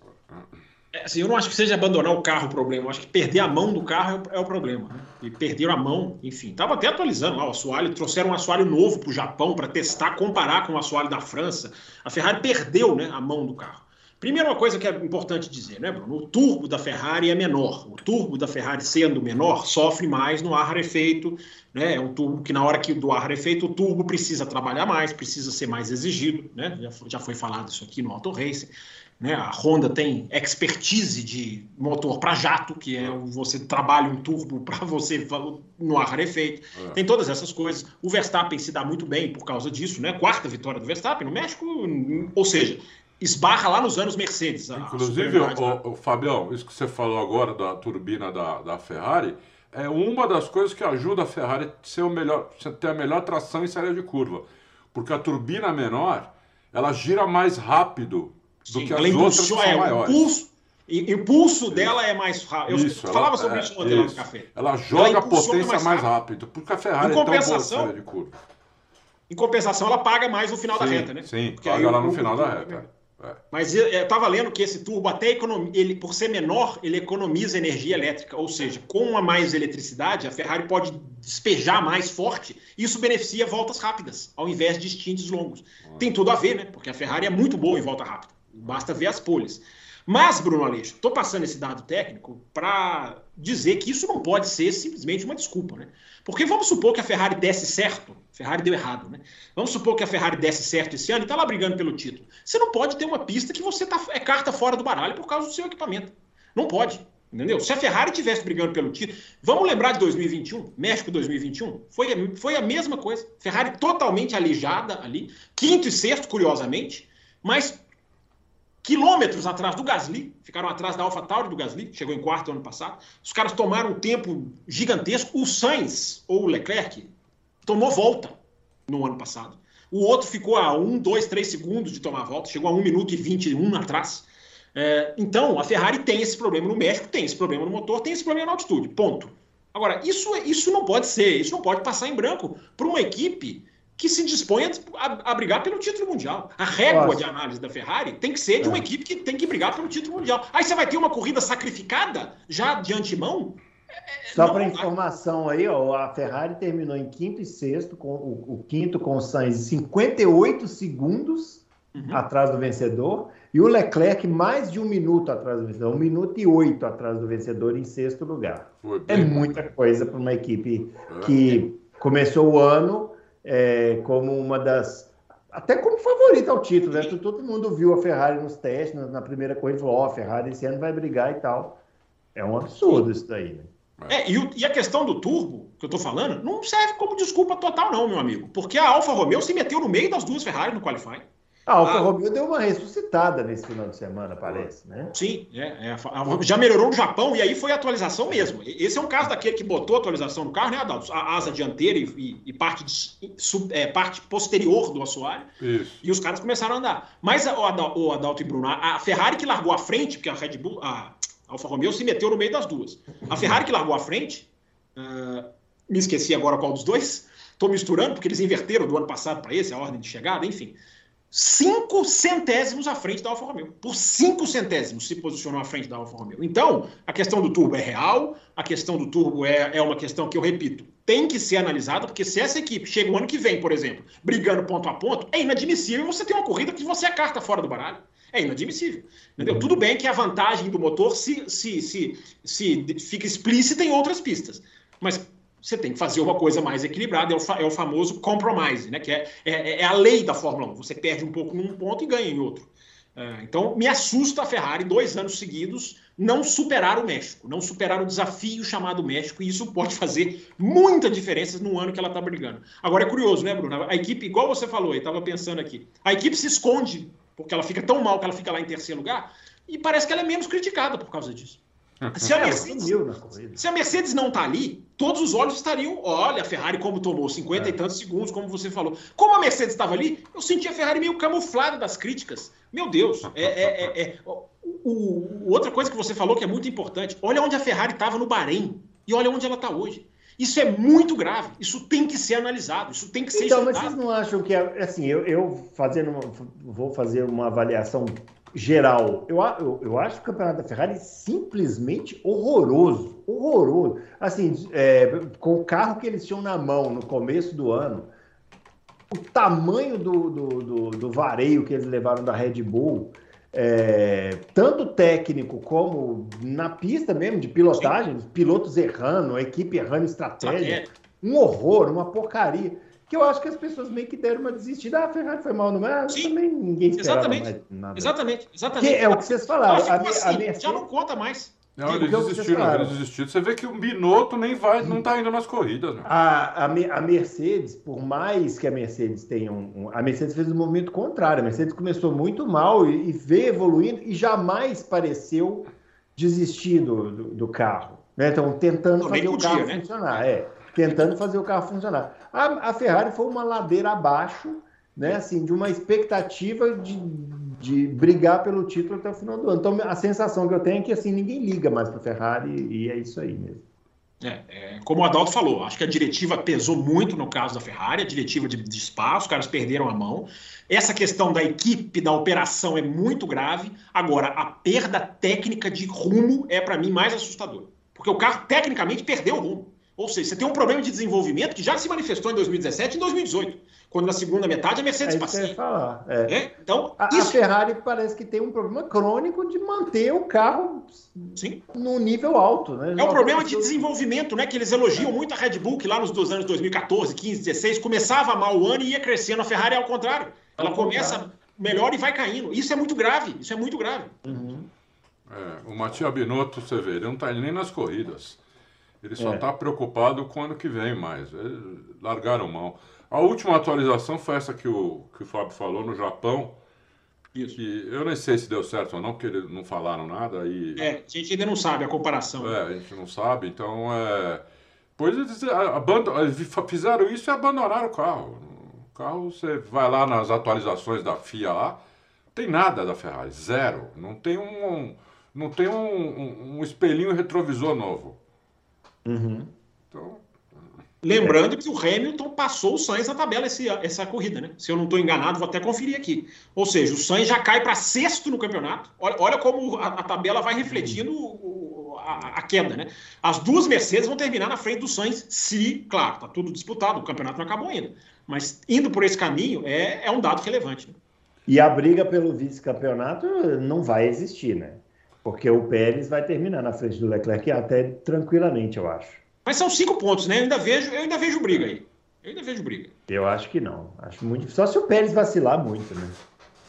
É, assim, eu não acho que seja abandonar o carro o problema, eu acho que perder a mão do carro é o, é problema. Né? E perderam a mão, enfim. Estava até atualizando lá o assoalho, trouxeram um assoalho novo para o Japão para testar, comparar com o assoalho da França. A Ferrari perdeu né, a mão do carro. Primeiro, uma coisa que é importante dizer, né, Bruno? O turbo da Ferrari é menor. O turbo da Ferrari, sendo menor, sofre mais no ar rarefeito. Né? É um turbo que, na hora que do ar rarefeito, o turbo precisa trabalhar mais, precisa ser mais exigido. Né? Já, foi, já foi falado isso aqui no Auto Racing. Né? A Honda tem expertise de motor para jato, que é você trabalha um turbo para *laughs* você no ar rarefeito. É. Tem todas essas coisas. O Verstappen se dá muito bem por causa disso, né? Quarta vitória do Verstappen no México, ou seja, esbarra lá nos anos Mercedes. Inclusive, o, o, Fabião, isso que você falou agora da turbina da, da Ferrari, é uma das coisas que ajuda a Ferrari a ser o melhor, ter a melhor tração em saída de curva. Porque a turbina menor, ela gira mais rápido do Sim, que as outras que são é, maiores. O pulso, o impulso dela é mais rápido. Eu isso, falava ela, sobre é, isso ontem no café. Ela joga ela a potência mais, mais rápido, porque a Ferrari é tão boa de curva. Em compensação, ela paga mais no final sim, da reta, né? Sim, porque paga lá no final da reta. É. Mas eu estava lendo que esse turbo, até economia, ele, por ser menor, ele economiza energia elétrica. Ou seja, com a mais eletricidade, a Ferrari pode despejar mais forte. Isso beneficia voltas rápidas, ao invés de stints longos. Tem tudo a ver, né? Porque a Ferrari é muito boa em volta rápida. Basta ver as poles. Mas, Bruno Aleixo, estou passando esse dado técnico para dizer que isso não pode ser simplesmente uma desculpa, né? Porque vamos supor que a Ferrari desse certo, Ferrari deu errado, né? Vamos supor que a Ferrari desse certo esse ano e está lá brigando pelo título. Você não pode ter uma pista que você tá, é carta fora do baralho por causa do seu equipamento. Não pode. Entendeu? Se a Ferrari tivesse brigando pelo título. Vamos lembrar de 2021, México 2021? Foi, foi a mesma coisa. Ferrari totalmente alijada ali, quinto e sexto, curiosamente, mas quilômetros atrás do Gasly, ficaram atrás da AlphaTauri do Gasly, chegou em quarto ano passado. Os caras tomaram um tempo gigantesco. O Sainz, ou o Leclerc, tomou volta no ano passado. O outro ficou a 1, 2, 3 segundos de tomar volta, chegou a 1 minuto e 21 atrás. É, então, a Ferrari tem esse problema no México, tem esse problema no motor, tem esse problema na altitude. Ponto. Agora, isso, isso não pode ser, isso não pode passar em branco para uma equipe que se dispõe a, a, brigar pelo título mundial. A régua Nossa. de análise da Ferrari tem que ser de uma é. equipe que tem que brigar pelo título mundial. Aí você vai ter uma corrida sacrificada já de antemão. É, Só para informação aí, ó, a Ferrari terminou em quinto e sexto, com o, o quinto com o Sainz 58 segundos uhum. atrás do vencedor, e o Leclerc mais de um minuto atrás do vencedor, um minuto e oito atrás do vencedor em sexto lugar. É muita coisa para uma equipe é. que começou o ano é, como uma das. Até como favorita ao título, né? Todo mundo viu a Ferrari nos testes, na, primeira corrida, falou: Ó, oh, a Ferrari esse ano vai brigar e tal. É um absurdo isso daí, né? É, e, o, e, a questão do turbo, que eu estou falando, não serve como desculpa total, não, meu amigo. Porque a Alfa Romeo se meteu no meio das duas Ferrari no qualifying. A Alfa ah, Romeo deu uma ressuscitada nesse final de semana, parece, né? Sim, é, é, já melhorou no Japão e aí foi atualização mesmo. Esse é um caso daquele que botou atualização no carro, né, Adalto? A asa dianteira e, e, e parte, de, sub, é, parte posterior do assoalho. Isso. E os caras começaram a andar. Mas o Adalto, o Adalto e Bruno, a Ferrari que largou à frente, porque a Red Bull, a Alfa Romeo se meteu no meio das duas. A Ferrari que largou à frente, uh, me esqueci agora qual dos dois, estou misturando, porque eles inverteram do ano passado para esse, a ordem de chegada, enfim cinco centésimos à frente da Alfa Romeo. Por cinco centésimos se posicionou à frente da Alfa Romeo. Então, a questão do turbo é real, a questão do turbo é, é uma questão que eu repito, tem que ser analisada, porque se essa equipe chega o ano que vem, por exemplo, brigando ponto a ponto, é inadmissível você ter uma corrida que você é carta fora do baralho. É inadmissível. Entendeu? Tudo bem que a vantagem do motor se, se, se, se fica explícita em outras pistas. Mas você tem que fazer uma coisa mais equilibrada, é o, é o famoso compromise, né? que é, é, é, a lei da Fórmula 1. Você perde um pouco num ponto e ganha em outro. É, então, me assusta a Ferrari, dois anos seguidos, não superar o México, não superar o desafio chamado México, e isso pode fazer muita diferença no ano que ela está brigando. Agora, é curioso, né, Bruno? A equipe, igual você falou, eu estava pensando aqui, a equipe se esconde, porque ela fica tão mal que ela fica lá em terceiro lugar, e parece que ela é menos criticada por causa disso. Se a é, Mercedes, se a Mercedes não está ali, todos os olhos estariam. Olha, a Ferrari como tomou 50 é. e tantos segundos, como você falou. Como a Mercedes estava ali, eu senti a Ferrari meio camuflada das críticas. Meu Deus, é, é, é, é o, outra coisa que você falou que é muito importante. Olha onde a Ferrari estava no Bahrein. E olha onde ela está hoje. Isso é muito grave. Isso tem que ser analisado. Isso tem que ser então, estudado. Então, mas vocês não acham que, assim, eu, eu fazendo, uma, vou fazer uma avaliação geral. Eu, eu, eu acho o campeonato da Ferrari simplesmente horroroso. Horroroso. Assim, é, com o carro que eles tinham na mão no começo do ano, o tamanho do, do, do, do vareio que eles levaram da Red Bull, é, tanto técnico como na pista mesmo, de pilotagem, Sim. pilotos errando, a equipe errando estratégia, um horror, uma porcaria que eu acho que as pessoas meio que deram uma desistida. Ah, a Ferrari foi mal no mas Sim, também ninguém esperava exatamente, mais nada. Exatamente, exatamente. Que é o que vocês falaram. A, assim, a Mercedes... Já não conta mais. Não, eles desistiram, eles desistiram. Você vê que o Binotto nem vai, não está indo nas corridas. Né? A, a, a, Mercedes, por mais que a Mercedes tenha um, um, A Mercedes fez um movimento contrário. A Mercedes começou muito mal e, e veio evoluindo e jamais pareceu desistir do, do, do carro. Né? Então, tentando não, fazer o carro né? funcionar. É tentando fazer o carro funcionar. A, a, Ferrari foi uma ladeira abaixo, né, assim, de uma expectativa de, de brigar pelo título até o final do ano. Então, a sensação que eu tenho é que assim ninguém liga mais para Ferrari e é isso aí mesmo. É, é, como o Adalto falou, acho que a diretiva pesou muito no caso da Ferrari, a diretiva de, de espaço, os caras perderam a mão. Essa questão da equipe, da operação é muito grave. Agora, a perda técnica de rumo é, para mim, mais assustador. Porque o carro, tecnicamente, perdeu o rumo. Ou seja, você tem um problema de desenvolvimento que já se manifestou em 2017 e em 2018, quando na segunda metade a Mercedes é. Falar. É. É? Então, a, isso... a, Ferrari parece que tem um problema crônico de manter o carro Sim. no nível alto. Né? É um problema de desenvolvimento, né? Que eles elogiam muito a Red Bull, que lá nos dois anos 2014, 15, 16, começava mal o ano e ia crescendo. A Ferrari é ao contrário. Ela começa melhor e vai caindo. Isso é muito grave. Isso é muito grave. Uhum. É, o Matia Binotto, você vê, ele não está nem nas corridas. Ele só está é. Tá preocupado com o ano que vem mais. Eles largaram mão. A última atualização foi essa que o, que o Fábio falou no Japão. Isso. Que eu nem sei se deu certo ou não, porque eles não falaram nada. E... É, a gente ainda não sabe a comparação. É, a gente não sabe, então é. Pois eles, eles fizeram isso e abandonaram o carro. O carro, você vai lá nas atualizações da FIA lá, tem nada da Ferrari, zero. Não tem um, não tem um, um, um espelhinho retrovisor novo. Uhum. Então, Lembrando que o Hamilton passou o Sainz na tabela esse, essa corrida, né? Se eu não estou enganado, vou até conferir aqui. Ou seja, o Sainz já cai para sexto no campeonato. Olha, olha como a, a, tabela vai refletindo o, a, a, queda, né? As duas Mercedes vão terminar na frente do Sainz, se, claro, está tudo disputado, o campeonato não acabou ainda. Mas indo por esse caminho é, é um dado relevante. Né? E a briga pelo vice-campeonato não vai existir, né? Porque o Pérez vai terminar na frente do Leclerc até tranquilamente, eu acho. Mas são cinco pontos, né? Eu ainda vejo, eu ainda vejo briga aí. Eu ainda vejo briga. Eu acho que não. Acho muito. Só se o Pérez vacilar muito, né?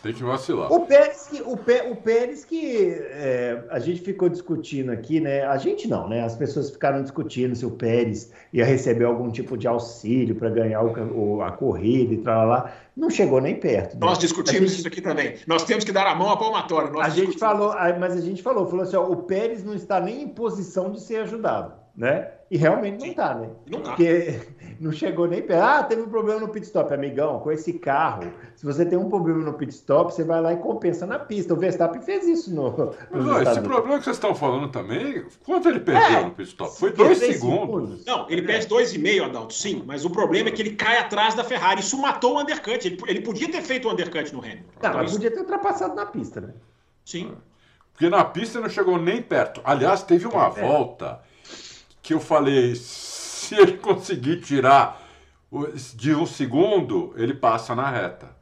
Tem que vacilar. O Pérez que, o, Pé, o Pérez que é, a gente ficou discutindo aqui, né? A gente não, né? As pessoas ficaram discutindo se o Pérez ia receber algum tipo de auxílio para ganhar o, o, a corrida e tal lá. Não chegou nem perto. Né? Nós discutimos gente, isso aqui também. Nós temos que dar a mão à palmatória. a gente falou, mas a gente falou, falou assim: ó, o Pérez não está nem em posição de ser ajudado, né? E realmente não está, né? Não tá. Porque *laughs* não chegou nem perto. Ah, teve um problema no pit stop, amigão, com esse carro. Se você tem um problema no pit stop, você vai lá e compensa na pista. O Verstappen fez isso no. Mas ó, esse problema que vocês estão falando também, quanto ele perdeu é, no pit stop? Foi dois segundos. segundos. Não, ele perde dois e meio, Adalto, sim. Mas o problema é que ele cai atrás da Ferrari. Isso matou o undercut. Ele, ele podia ter feito o undercut no Hamilton. Não, mas podia ter ultrapassado na pista, né? Sim. Porque na pista não chegou nem perto. Aliás, teve uma é. volta que eu falei se ele conseguir tirar de um segundo, ele passa na reta.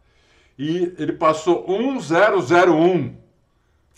E ele passou 1001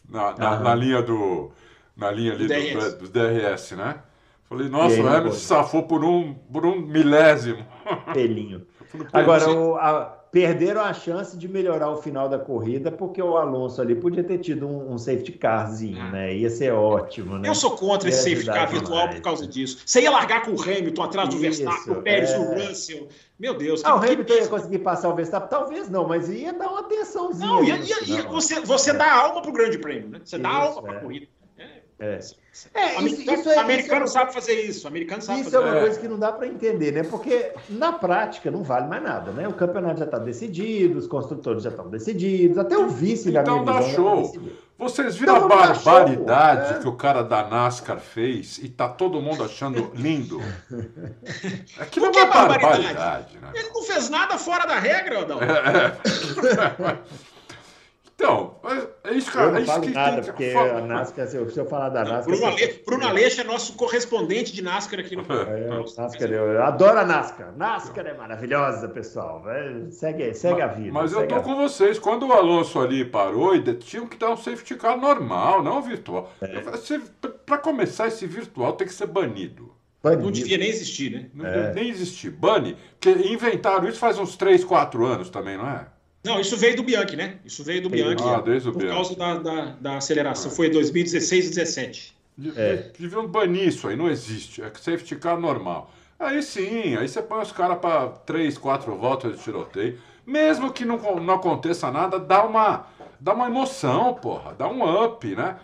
na, na, uhum. na linha do. Na linha ali DRS. do, do DRS, né? Falei, nossa, o Hamilton safou por um, por um milésimo. Pelinho. *laughs* Agora, o, a, perderam a chance de melhorar o final da corrida, porque o Alonso ali podia ter tido um, um safety carzinho, é. né? Ia ser ótimo, né? Eu sou contra esse safety car virtual por causa disso. Você ia largar com o Hamilton atrás do Verstappen, o Pérez, é... o Russell. Meu Deus. Ah, o Hamilton que... ia conseguir passar o Verstappen? Talvez não, mas ia dar uma atençãozinha. Não, ia, ia, ia você, você dá alma pro grande prêmio, né? Você isso, dá alma pra é. corrida. É. É, isso, isso é, americano isso é, sabe fazer isso. Americano sabe isso fazer. é uma coisa que não dá para entender, né? Porque na prática não vale mais nada, né? O campeonato já está decidido, os construtores já estão decididos, até o vice então da dá show. Vocês viram a barbaridade é. que o cara da NASCAR fez e tá todo mundo achando lindo? *laughs* Aquilo é uma barbaridade. barbaridade né? Ele não fez nada fora da regra, Adão. É. *laughs* Então, é isso, cara. Eu não é falo nada, porque a NASCAR, se eu, se eu falar da NASCAR. Bruno, Ale, Bruno Aleixo é nosso correspondente de NASCAR aqui no é, NASCAR, eu adoro a NASCAR. NASCAR é maravilhosa, pessoal. Segue, segue mas, a vida. Mas eu tô com vocês. Quando o Alonso ali parou, tinha que dar um safety car normal, não virtual. É. Para começar, esse virtual tem que ser banido. Banido. Não devia nem existir, né? Não é. nem existir. Bane. Porque inventaram isso faz uns 3, 4 anos também, não é? Não, isso veio do Bianchi, né? Isso veio do Bianchi ah, desde por causa da, da, da aceleração. Foi 2016 e 2017. É. Deviam banir isso aí, não existe. É safety car normal. Aí sim, aí você põe os caras para três, quatro voltas de tiroteio. Mesmo que não, não aconteça nada, dá uma, dá uma emoção, porra. Dá um up, né?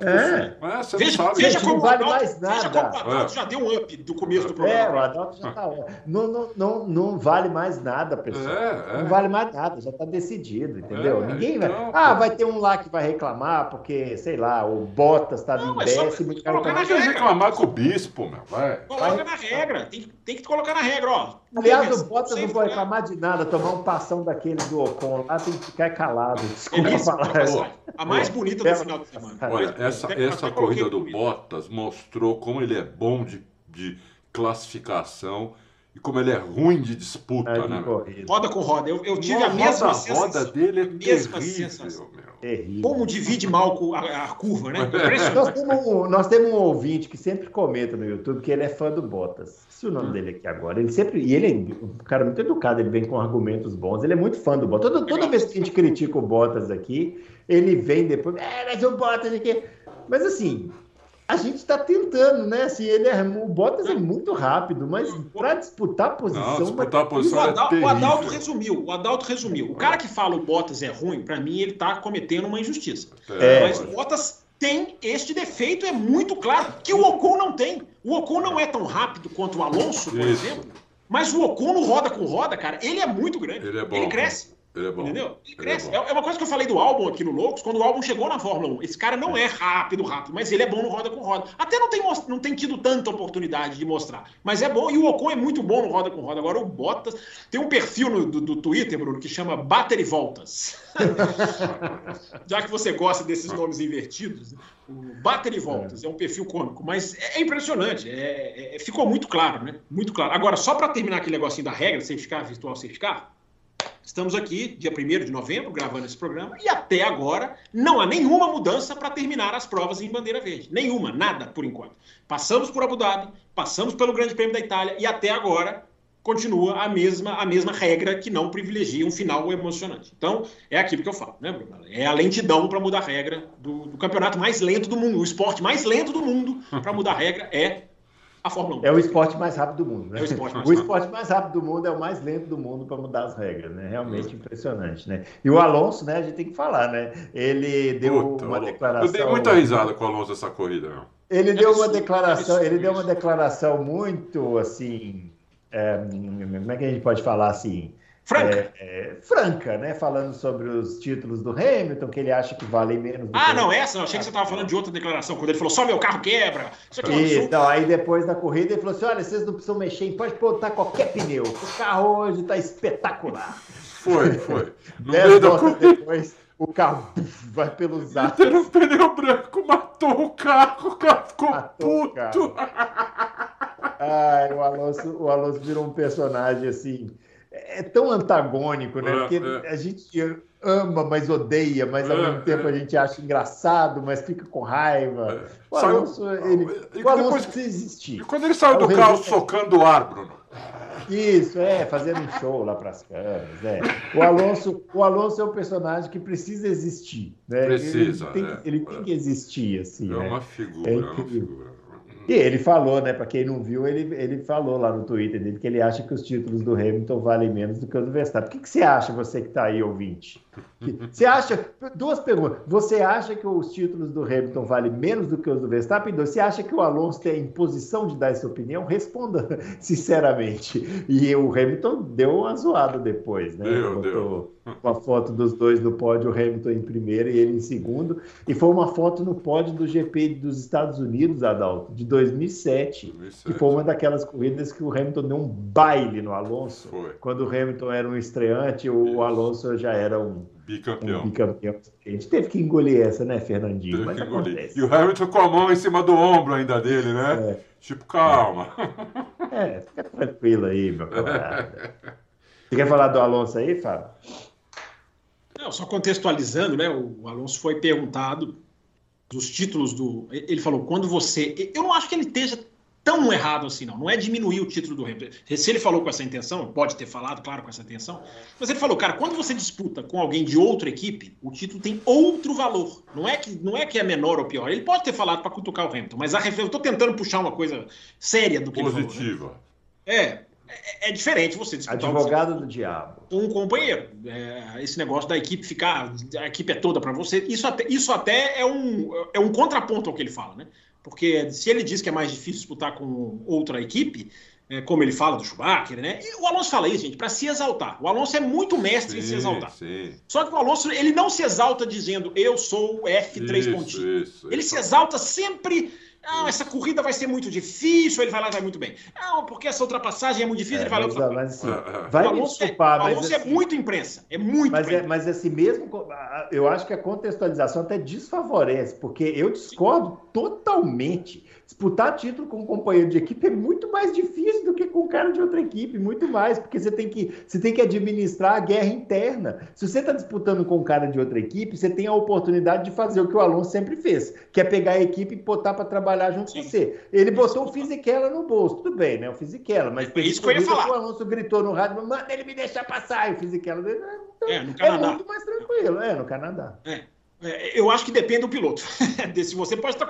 É. é você veja, não sabe. Veja como, não vale mais nada. Veja como o Adalto é. já deu um up do começo do é, programa. É, o Adalto já tá. Não, não, não, não vale mais nada, pessoal. É, é. Não vale mais nada, já tá decidido, entendeu? É, Ninguém vai. Então, ah, vai ter um lá que vai reclamar porque, sei lá, o Bottas tá em décimo. Colocar na regra. reclamar com o bispo, meu. Vai. Coloca vai. na regra. Tem, tem que colocar na regra, ó. Aliás, o Bottas não pode reclamar de nada, tomar um passão daquele do Ocon lá, tem que ficar calado. Desculpa falar. A mais bonita do final de semana. Olha, essa, essa corrida do Bottas mostrou como ele é bom de, de classificação e como ele é ruim de disputa, é de né? Corrida. Roda com roda. Eu, eu tive a mesma roda, sensação. A roda dele é mesma terrível, sensação. Terrível. Como divide mal a, a curva, né? *laughs* nós, temos um, nós temos um ouvinte que sempre comenta no YouTube que ele é fã do Bottas. Se o nome hum. dele aqui agora. Ele sempre. E ele é um cara muito educado, ele vem com argumentos bons. Ele é muito fã do Bottas. Toda, toda vez que a gente critica o Bottas aqui, ele vem depois. É, mas o Bottas aqui. Mas assim, a gente está tentando, né? Assim, ele é, o Bottas é muito rápido, mas para disputar a posição. Não, disputar a posição o, Adalto, é o Adalto resumiu. O Adalto resumiu. O cara que fala o Bottas é ruim, para mim, ele está cometendo uma injustiça. É. Mas o Bottas tem este defeito, é muito claro, que o Ocon não tem. O Ocon não é tão rápido quanto o Alonso, por Isso. exemplo. Mas o Ocon no roda com roda, cara, ele é muito grande. Ele, é bom, ele cresce. Ele é bom. Entendeu? Ele cresce. Ele é, é, uma coisa que eu falei do álbum aqui no Loucos, quando o álbum chegou na Fórmula 1. Esse cara não é rápido, rápido, mas ele é bom no roda com roda. Até não tem, não tem tido tanta oportunidade de mostrar. Mas é bom, e o Ocon é muito bom no roda com roda. Agora o Bottas tem um perfil no, do, do Twitter, Bruno, que chama Bater e Voltas. *laughs* Já que você gosta desses nomes invertidos, o Bater e Voltas é. é um perfil cômico, mas é, é impressionante. É, é, ficou muito claro, né? Muito claro. Agora, só para terminar aquele negocinho da regra, certificar, virtual certificar, Estamos aqui, dia 1 de novembro, gravando esse programa, e até agora não há nenhuma mudança para terminar as provas em bandeira verde. Nenhuma, nada por enquanto. Passamos por Abu Dhabi, passamos pelo Grande Prêmio da Itália e até agora continua a mesma, a mesma regra que não privilegia um final emocionante. Então, é aquilo que eu falo, né, Bruno? É a lentidão para mudar a regra do, do campeonato mais lento do mundo. O esporte mais lento do mundo para mudar a regra é a Fórmula 1. É o esporte mais rápido do mundo, né? É o esporte mais, o esporte mais rápido do mundo é o mais lento do mundo para mudar as regras, né? Realmente impressionante, né? E o Alonso, né? A gente tem que falar, né? Ele deu Puta, uma declaração. Eu dei muita risada com o Alonso essa corrida, meu. Ele é deu uma declaração, ele deu uma declaração muito assim. É, como é que a gente pode falar assim? Franca. É, é, franca, né? Falando sobre os títulos do Hamilton, que ele acha que valem menos do Ah, que não, essa? Eu achei que você estava falando de outra declaração, quando ele falou, só meu carro quebra. Isso aqui é então, aí depois da corrida ele falou assim: olha, vocês não precisam mexer, pode botar qualquer pneu. O carro hoje está espetacular. Foi, foi. *laughs* No Dez voltas depois, o carro *laughs* vai pelos ares. Ter um pneu branco matou o carro, o carro ficou matou puto. *laughs* Ai, o Alonso, o Alonso virou um personagem assim é tão antagônico, né? É, Porque é. a gente ama, mas odeia, mas ao é, mesmo tempo a gente acha engraçado, mas fica com raiva. O Alonso, ele, o Alonso depois, precisa existir. E quando ele saiu do carro socando o ar, Bruno? Isso, é, fazendo um show lá para as câmeras. É. O, Alonso, o Alonso é um personagem que precisa existir. Né? Precisa. Ele tem, é, ele tem que existir. Assim, é né? uma figura, é, é uma figura. E ele falou, né? Para quem não viu, ele, ele falou lá no Twitter dele que ele acha que os títulos do Hamilton valem menos do que os do Verstappen. O que, que você acha, você que está aí, ouvinte? *laughs* Você acha. Duas perguntas. Você acha que os títulos do Hamilton valem menos do que os do Verstappen? Você acha que o Alonso tem posição de dar essa opinião? Responda *laughs* sinceramente. E o Hamilton deu uma zoada depois, né? Deu, Botou... deu uma foto dos dois no pódio, o Hamilton em primeiro e ele em segundo. E foi uma foto no pódio do GP dos Estados Unidos, Adalto, de 2007, 2007. que foi uma daquelas corridas que o Hamilton deu um baile no Alonso. Foi. Quando o Hamilton era um estreante, o Alonso já era um bicampeão. Um bicampeão. A gente teve que engolir essa, né, Fernandinho? Teve Mas acontece. E o Hamilton com a mão em cima do ombro ainda dele, né? É. Tipo, calma. É, fica tranquilo aí, meu camarada. *laughs* Você quer falar do Alonso aí, Fábio? Não, só contextualizando, né? O Alonso foi perguntado dos títulos do. Ele falou, quando você. Eu não acho que ele esteja tão errado assim, não. Não é diminuir o título do Hamilton. Se ele falou com essa intenção, pode ter falado, claro, com essa intenção, mas ele falou, cara, quando você disputa com alguém de outra equipe, o título tem outro valor. Não é que, não é, que é menor ou pior. Ele pode ter falado para cutucar o Hamilton, mas a, eu estou tentando puxar uma coisa séria do que Positiva. ele falou. Né? É, é, é, diferente você disputar Advogado do diabo. Um companheiro. É, esse negócio da equipe ficar, a equipe é toda para você, isso até, isso até é, um, é um contraponto ao que ele fala, né? Porque se ele diz que é mais difícil disputar com outra equipe, é, como ele fala do Schumacher, né? E o Alonso fala isso, gente, para se exaltar. O Alonso é muito mestre sim, em se exaltar. Sim. Só que o Alonso, ele não se exalta dizendo eu sou o F3 isso, pontinho. Isso, ele isso. se exalta sempre não, essa corrida vai ser muito difícil, ele vai lá e vai muito bem. Não, porque essa ultrapassagem é muito difícil, é, ele vai lá e vai mas, assim, vai me desculpar, é, mas... é assim, muito imprensa, é muito mas, é, mas assim, mesmo, eu acho que a contextualização até desfavorece, porque eu discordo totalmente disputar título com um companheiro de equipe é muito mais difícil do que com um cara de outra equipe, muito mais, porque você tem que, você tem que administrar a guerra interna. Se você está disputando com um cara de outra equipe, você tem a oportunidade de fazer o que o Alonso sempre fez, que é pegar a equipe e botar para trabalhar junto Sim. com você. Ele botou o Fisichella no bolso, tudo bem, né? O Fisichella, mas é isso que eu ia falar. o Alonso gritou no rádio, manda ele me deixar passar, e o Fisichella então, é, no Canadá. é muito mais tranquilo, é, no Canadá. É. é eu acho que depende do piloto. *laughs* Se você pode estar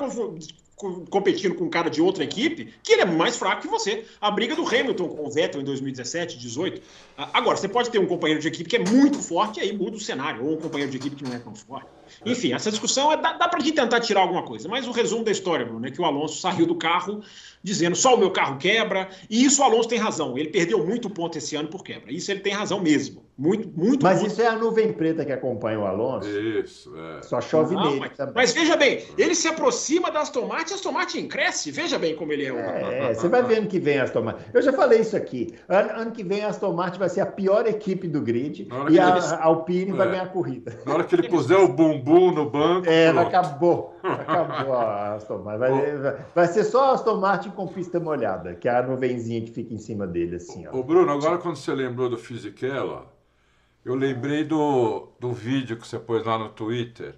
competindo com um cara de outra equipe, que ele é mais fraco que você. A briga do Hamilton com o Vettel em 2017, 18. Agora, você pode ter um companheiro de equipe que é muito forte e aí muda o cenário, ou um companheiro de equipe que não é tão forte. Enfim, essa discussão é, dá, dá para gente tentar tirar alguma coisa, mas o resumo da história, Bruno, é que o Alonso saiu do carro dizendo só o meu carro quebra, e isso o Alonso tem razão. Ele perdeu muito ponto esse ano por quebra. Isso ele tem razão mesmo. Muito, muito Mas ponto. isso é a nuvem preta que acompanha o Alonso? Isso, é. Só chove Não, nele mas, também. Mas veja bem, ele se aproxima das tomates e as tomates cresce. Veja bem como ele é. É, você vai vendo que vem as tomates. Eu já falei isso aqui. Ano, ano que vem as tomates vai ser a pior equipe do grid e a, ele... Alpine é. vai ganhar a corrida. Na hora que ele puser o bumbum no banco. É, pronto. acabou. *laughs* Acabou a Aston Martin. Vai, vai, ser só a Aston Martin com pista molhada, que é a nuvenzinha que fica em cima dele, assim. Ó. Ô, Bruno, agora quando você lembrou do Fisichella, eu lembrei do, do vídeo que você pôs lá no Twitter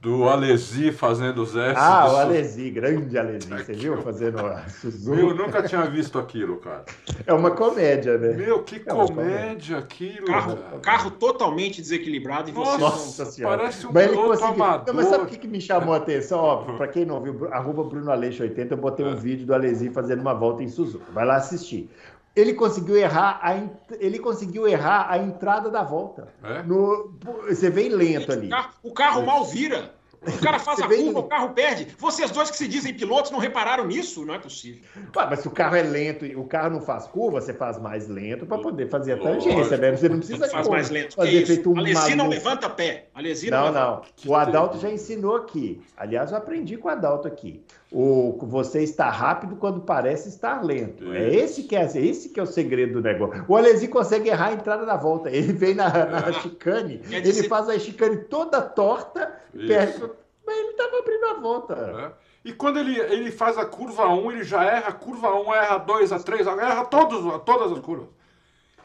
do Alesi fazendo os S. Ah, o Alesi, grande Alesi. Você viu fazendo a Suzuki? Eu nunca tinha visto aquilo, cara. É uma comédia, né? Meu, que é comédia, aquilo. Carro, carro totalmente desequilibrado e você. Nossa, não... senhora. Parece um mas piloto amador. Não, mas sabe o que, que me chamou a atenção? Ó, pra quem não viu, arroba Bruno Aleixo 80, eu botei um é. vídeo do Alesi fazendo uma volta em Suzuki. Vai lá assistir ele conseguiu errar a, ele conseguiu errar a entrada da volta. É? No, você vem lento ali. O carro, o carro mal vira. O cara faz a curva, o carro perde. Vocês dois que se dizem pilotos não repararam nisso? Não é possível. mas se o carro é lento e o carro não faz curva, você faz mais lento para poder fazer a tangência, né? Você não precisa faz mais lento. fazer feito um Alesi não levanta pé. Alesi não, não. não. O Adalto já ensinou aqui. Aliás, eu aprendi com o Adalto aqui. O você está rápido quando parece estar lento. É esse que é, esse que é o segredo do negócio. O Alesi consegue errar a entrada da volta. Ele vem na, na chicane, ele faz a chicane toda torta, perde, mas ele estava abrindo a volta. É. E quando ele, ele faz a curva 1, ele já erra a curva 1, erra a 2, a 3, erra todos, todas as curvas.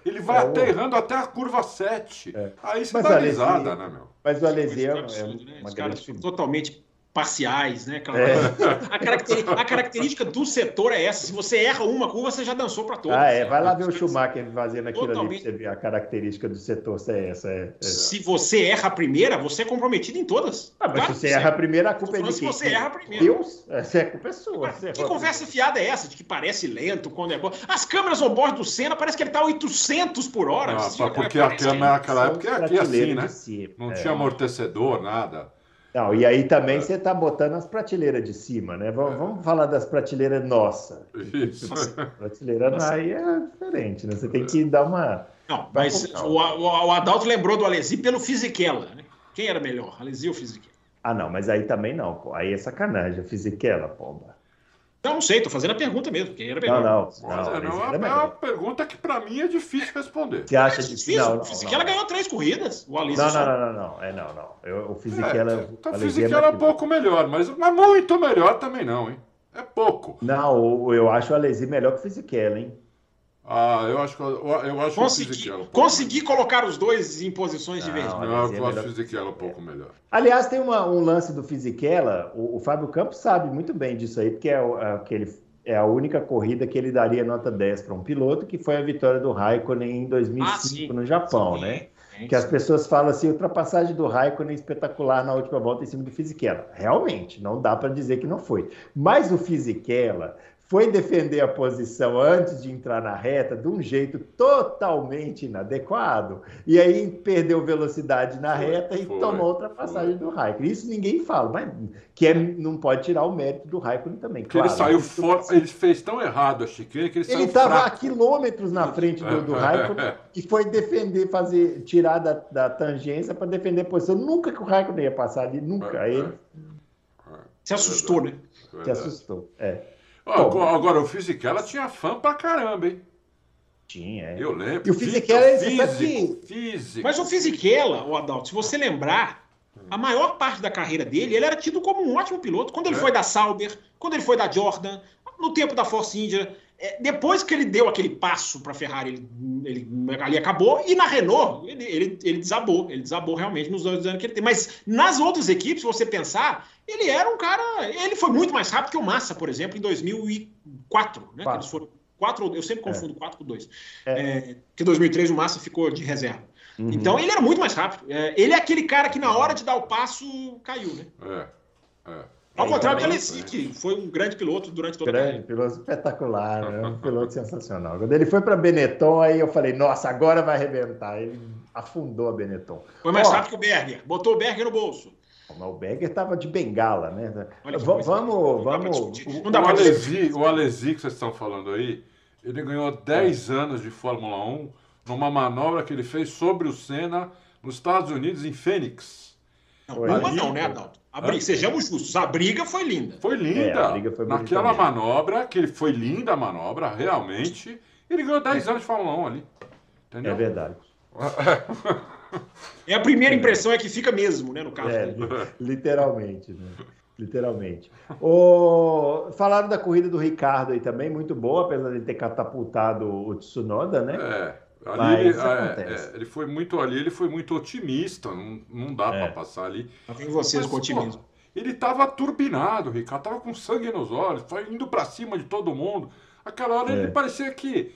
Ele vai é, até errando até a curva 7. É. Aí você mas dá risada, né, meu? Mas o Alesi é, é, é uma grande... Totalmente parciais, né? É. A, característica, a, característica do setor é essa. Se você erra uma curva, você já dançou para todas. Ah, é. Vai lá ver o Schumacher fazendo aquilo Totalmente. ali pra você ver a característica do setor se é essa. É, é. Se você erra a primeira, você é comprometido em todas. Ah, mas claro, se você erra a primeira, a culpa é de quem? Se você erra a primeira. Deus? Essa é a culpa é sua. que conversa fiada é essa? De que parece lento quando é bom. As câmeras on board do Senna parece que ele tá a 800 por hora. Ah, porque a câmera naquela época é aqui assim, né? Si. Não tinha amortecedor, nada. Não, e aí também você está botando as prateleiras de cima, né? Vamos, vamos falar das prateleiras *laughs* nossa. Isso. Prateleira aí é diferente, né? Você tem que dar uma. Não, mas o, o, o Adalto lembrou do Alesi pelo Fisichella, né? Quem era melhor, Alesi ou Fisichella? Ah, não, mas aí também não, pô. Aí é sacanagem, a Fisichella, pomba. Não, não sei, tô fazendo a pergunta mesmo, quem era melhor. Não, não. Não, é, não, é melhor. uma pergunta que pra mim é difícil responder. Você acha É difícil? Não, o não, Fisichella ganhou três corridas, o Alesi Não, só. não, não, não, não. É, não, não. Eu, o Fisichella. É, então a o Alesi é Fisichella é um pouco melhor, mas, mas muito melhor também não, hein? É pouco. Não, eu acho o Alesi melhor que o Fisichella, hein? Ah, eu acho que eu, eu acho Consegui, um consegui colocar os dois em posições divergentes. melhor. Não, é eu acho o Fisichella um pouco melhor. Aliás, tem uma- um lance do Fisichella, o, o Fábio Campos sabe muito bem disso aí, porque é, é aquele, é a única corrida que ele daria nota 10 para um piloto, que foi a vitória do Raikkonen em 2005 Ah, sim. no Japão, Sim, né? sim, Que as pessoas falam assim, ultrapassagem do Raikkonen espetacular na última volta em cima do Fisichella. Realmente, não dá para dizer que não foi. Mas o Fisichella foi defender a posição antes de entrar na reta de um jeito totalmente inadequado. E aí perdeu velocidade na Foi, reta e foi, tomou ultrapassagem do Raikkonen. Isso ninguém fala, mas que é- não pode tirar o mérito do Raikkonen também. Porque ele claro. saiu fora, ele fez tão errado a chicane que ele, Ele saiu estava a quilômetros na frente do, do Raikkonen *laughs* e foi defender, fazer, tirar da, da tangência para defender a posição. Nunca que o Raikkonen ia passar ali, nunca. Aí ele Se assustou, né? se assustou. É. Agora, agora, o Fisichella tinha fã pra caramba, hein? Tinha, é. Eu lembro. E o Fisichella, sabe físico, físico. Mas o Fisichella, o Adalto, se você lembrar, a maior parte da carreira dele, ele era tido como um ótimo piloto. Quando ele É. foi da Sauber, quando ele foi da Jordan, no tempo da Force India. É, depois que ele deu aquele passo para a Ferrari, ele, ele ali acabou. E na Renault, ele, ele, ele desabou. Ele desabou realmente nos dois anos que ele tem. Mas nas outras equipes, se você pensar, ele era um cara. Ele foi muito mais rápido que o Massa, por exemplo, em 2004. Né? Quatro. eles foram quatro, eu sempre confundo 4 com 2. É. É, que em 2003 o Massa ficou de reserva. Uhum. Então ele era muito mais rápido. É, ele é aquele cara que na hora de dar o passo caiu, né? É, é. Ao Aí contrário do também, Alessi, que foi um grande piloto durante toda a Grande, piloto espetacular, né? um piloto *laughs* sensacional. Quando ele foi para Benetton, aí eu falei, nossa, agora vai arrebentar. Ele afundou a Benetton. Foi mais Ó, rápido que o Berger. Botou o Berger no bolso. Mas o Berger estava de bengala, né? Vamos, Não dá pra vamos. discutir. o- Não dá o, Alesi, o Alesi que vocês estão falando aí, ele ganhou 10 anos de Fórmula 1 numa manobra que ele fez sobre o Senna nos Estados Unidos, em Fênix. Não, Foi. uma não, né. Adalto? A briga, sejamos justos, a briga foi linda. Foi linda. É, foi Naquela manobra, que foi linda a manobra, realmente, ele ganhou 10 anos de Fórmula 1 ali. Entendeu? É verdade. *laughs* É a primeira impressão é que fica mesmo, né, no caso. É, dele. li- literalmente, né? Literalmente. O... Falaram da corrida do Ricardo aí também, muito boa, apesar de ele ter catapultado o Tsunoda, né? É. Ali ele, isso é, é, ele foi muito ali, ele foi muito otimista, não, não dá É. pra passar ali. Vem vocês com otimismo. pô, ele tava turbinado, Ricardo, tava com sangue nos olhos, foi indo pra cima de todo mundo. Aquela hora É. ele parecia que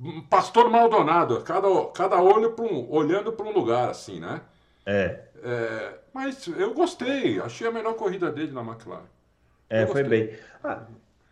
um pastor Maldonado, cada, cada olho pra um, olhando para um lugar assim, né? É, É, mas eu gostei, achei a melhor corrida dele na McLaren. é, foi bem. Ah,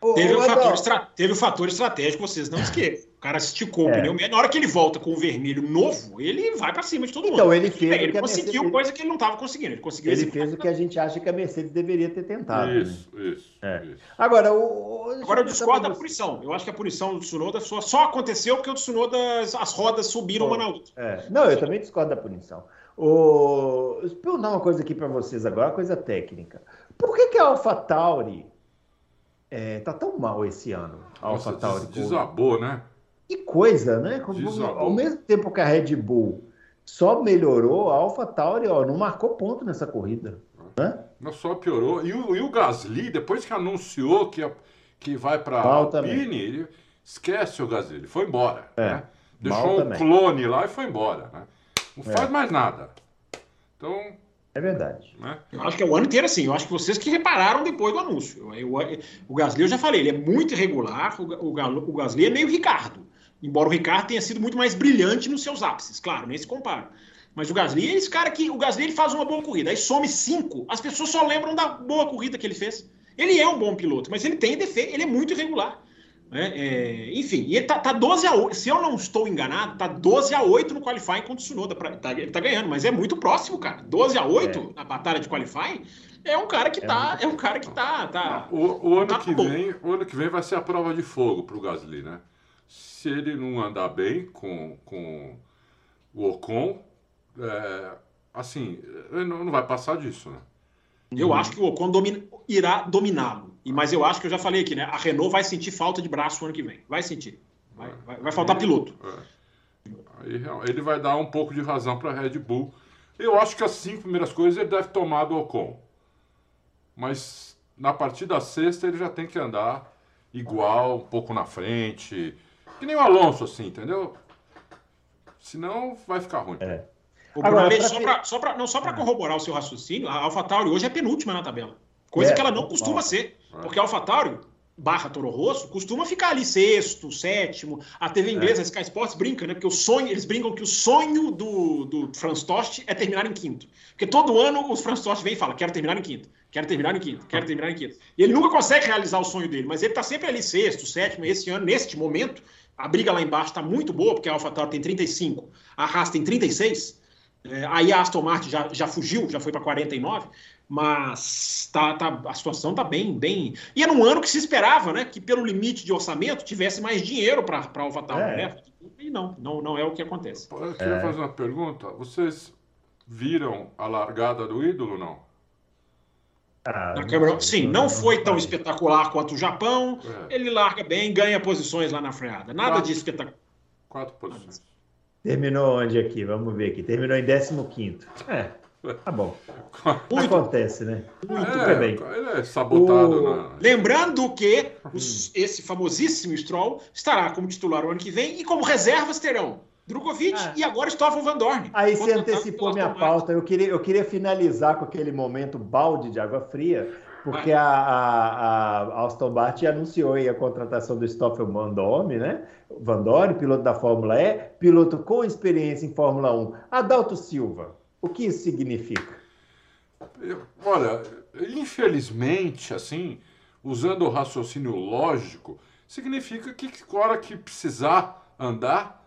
ô, Teve, ô, o fator estra- teve o fator estratégico, vocês não esqueçam. O cara esticou o É. pneu. Na hora que ele volta com o vermelho novo, ele vai pra cima de todo mundo. Então, ele fez o Ele conseguiu Mercedes- coisa que ele não estava conseguindo. Ele conseguiu Ele fez o que a gente acha que a Mercedes deveria ter tentado. né? Isso, isso, É. isso. Agora, o, o- Agora eu discordo da você. punição. Eu acho que a punição do Tsunoda só, só aconteceu porque o Tsunoda, as, as rodas subiram uma na outra. É, Não, eu também discordo da punição. O... Eu perguntar uma coisa aqui para vocês agora, uma coisa técnica. Por que, que a AlphaTauri é, tá tão mal esse ano? A Nossa, des- desabou, né? Que coisa, né? Como-. Ao mesmo tempo que a Red Bull só melhorou, a AlphaTauri ó, não marcou ponto nessa corrida. Né? Não só piorou. E o, e o Gasly, depois que anunciou que, a- que vai para Mal Alpine, ele esquece o Gasly, ele foi embora. É, né? Deixou um também. clone lá e foi embora. Né? Não É. faz mais nada. Então, É verdade. né? Eu acho que é o ano inteiro assim. Eu acho que vocês que repararam depois do anúncio. Eu- eu- o Gasly, eu já falei, ele é muito irregular. O, o, o Gasly é meio Ricardo. Embora o Ricardo tenha sido muito mais brilhante nos seus ápices. Claro, nem se compara. Mas o Gasly é esse cara que. O Gasly ele faz uma boa corrida. Aí some cinco, as pessoas só lembram da boa corrida que ele fez. Ele é um bom piloto, mas ele tem defeito, ele é muito irregular. Né? É, enfim, e ele tá, tá 12 a 8. Se eu não estou enganado, tá 12 a 8 no qualifying contra o Tsunoda. Pra, tá, ele tá ganhando, mas é muito próximo, cara. 12 a 8 é. na batalha de qualifying é um cara que é tá. Muito... É um cara que tá. tá o, o ano tá que vem, o ano que vem vai ser a prova de fogo pro Gasly, né? Se ele não andar bem com, com o Ocon, é, assim, ele não, não vai passar disso, né? Eu uhum. acho que o Ocon domina, irá dominá-lo. Mas eu acho que eu já falei aqui, né? A Renault vai sentir falta de braço no ano que vem. Vai sentir. Vai, é. vai, vai faltar piloto. É. Aí, ele vai dar um pouco de razão para a Red Bull. Eu acho que as cinco primeiras coisas ele deve tomar do Ocon. Mas na partida sexta ele já tem que andar igual, um pouco na frente. Que nem o Alonso, assim, entendeu? Senão vai ficar ruim. É. O Agora, Bruno, só para só pra, não, só para ah. corroborar o seu raciocínio, a AlphaTauri hoje é penúltima na tabela. Coisa é, que ela não costuma bom. ser. Porque a AlphaTauri barra Toro Rosso costuma ficar ali sexto, sétimo. A TV é. inglesa, é. a Sky Sports, brinca, né? Porque o sonho, eles brincam que o sonho do, do Franz Tost é terminar em quinto. Porque todo ano o Franz Tost vem e fala: quero terminar em quinto, quero terminar em quinto, quero terminar em quinto. E ele nunca consegue realizar o sonho dele, mas ele tá sempre ali sexto, sétimo. Esse ano, neste momento, a briga lá embaixo está muito boa, porque a AlphaTauri tem 35, a Haas tem 36. É, aí a Aston Martin já, já fugiu, já foi para 49, mas tá, tá, a situação tá bem, bem. E era um ano que se esperava, né? Que pelo limite de orçamento tivesse mais dinheiro para a AlphaTauri, é. né? E não, não, não é o que acontece. Eu queria é. fazer uma pergunta. Vocês viram a largada do ídolo, não? Ah, câmera, sim, não foi tão espetacular quanto o Japão. É. Ele larga bem, ganha posições lá na freada. Nada quatro, de espetacular. Quatro posições. Terminou onde aqui? Vamos ver aqui. Terminou em 15. É, tá bom. Muito, Acontece, né? Muito é, bem. Ele é sabotado. O... Na... Lembrando que os, esse famosíssimo Stroll estará como titular o ano que vem e como reservas terão Drogovic ah. e agora Stoffel Van Dorn. Aí você antecipou minha pauta. Eu queria, eu queria finalizar com aquele momento balde de água fria porque a, a, a Aston Martin anunciou a contratação do Stoffel Van Dorme, né? Van Dorme, piloto da Fórmula E, piloto com experiência em Fórmula 1. Adalto Silva, o que isso significa? Olha, infelizmente, assim, usando o raciocínio lógico, significa que a hora que precisar andar,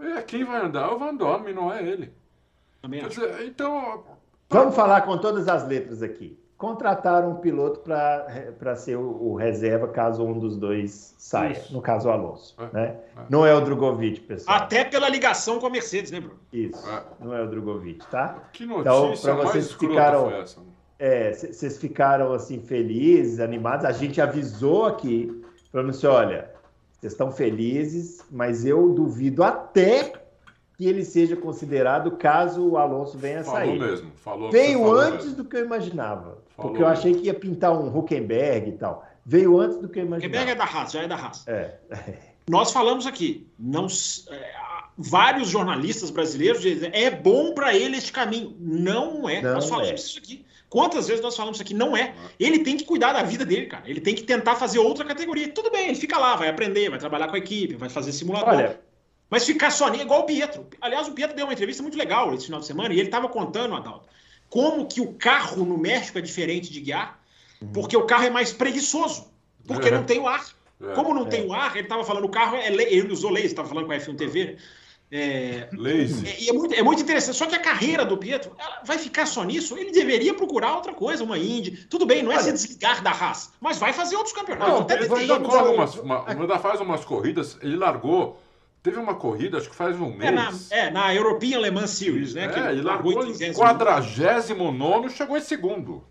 é quem vai andar é o Van Dorme, não é ele. Quer dizer, então. Vamos falar com todas as letras aqui contrataram um piloto para ser o, o, reserva caso um dos dois saia, Isso. no caso o Alonso. É, né? É. Não é o Drogovic, pessoal. Até pela ligação com a Mercedes, né, Bruno? Isso, é. não é o Drogovic, tá? Que notícia então, para vocês ficaram, foi essa? É, vocês ficaram assim felizes, animados. A gente avisou aqui, falando assim, olha, vocês estão felizes, mas eu duvido até que ele seja considerado caso o Alonso venha a sair. Falou mesmo, falou. Veio antes mesmo. do que eu imaginava. Falou porque eu achei que ia pintar um Huckenberg e tal. Veio antes do que eu imaginava. Huckenberg é da Haas, já é da Haas. É. *laughs* Nós falamos aqui, não, é, vários jornalistas brasileiros dizem é bom para ele este caminho. Não é. Não nós falamos é. isso aqui. Quantas vezes nós falamos isso aqui? Não é. Ele tem que cuidar da vida dele, cara. Ele tem que tentar fazer outra categoria. Tudo bem, ele fica lá, vai aprender, vai trabalhar com a equipe, vai fazer simulador. Olha, mas ficar só nem igual o Pietro. Aliás, o Pietro deu uma entrevista muito legal esse final de semana e ele estava contando, Adalto, como que o carro no México é diferente de guiar, uhum. porque o carro é mais preguiçoso, porque é. não tem o ar. É. Como não é. tem o ar, ele estava falando, o carro é. Ele usou laser, estava falando com a F1 TV. É. É, é, muito, é muito interessante. Só que a carreira do Pietro vai ficar só nisso. Ele deveria procurar outra coisa, uma Indy. Tudo bem, não é Olha, se desligar da Haas, mas vai fazer outros campeonatos. Não, ele ainda, corre umas, uma, ainda faz umas corridas. Ele largou Teve uma corrida, acho que faz um mês. É na, é, na European Le Mans Series, né? É, que ele largou em 49 chegou em segundo.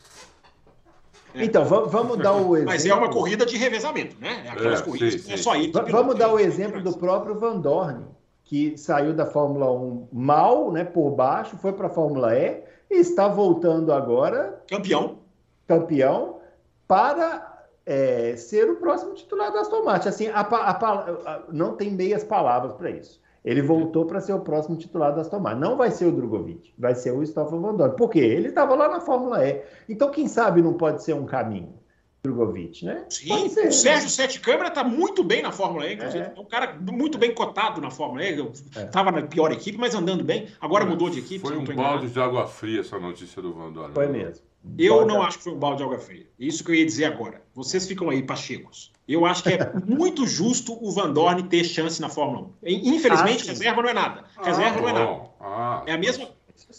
É. Então, vamos dar o exemplo. Mas é uma corrida de revezamento, né? É aquelas é, corridas sim, sim. é só ir. Vamos dar o exemplo do próprio Van Dorn, que saiu da Fórmula 1 mal, né, por baixo, foi para a Fórmula E e está voltando agora. Campeão. Campeão para é, ser o próximo titular da Aston Martin. Assim, a, a, a, não tem meias palavras para isso. Ele voltou para ser o próximo titular da Aston Martin. Não vai ser o Drogovic, vai ser o Stoffel Van Dorn. Por quê? Ele estava lá na Fórmula E. Então, quem sabe não pode ser um caminho. Drogovic, né? Sim, ser, o Sérgio né? Sete Câmara está muito bem na Fórmula E, é. é um cara muito bem cotado na Fórmula E. Estava é. na pior equipe, mas andando bem. Agora mudou de equipe. Foi um balde de água fria essa notícia do Van Dorn. Foi mesmo. Eu não acho que foi um balde de água fria. Isso que eu ia dizer agora. Vocês ficam aí pachecos. Eu acho que é *laughs* muito justo o Van Dorn ter chance na Fórmula 1. Infelizmente, ah, reserva não é nada. Reserva ah, não é nada. Ah, é a mesma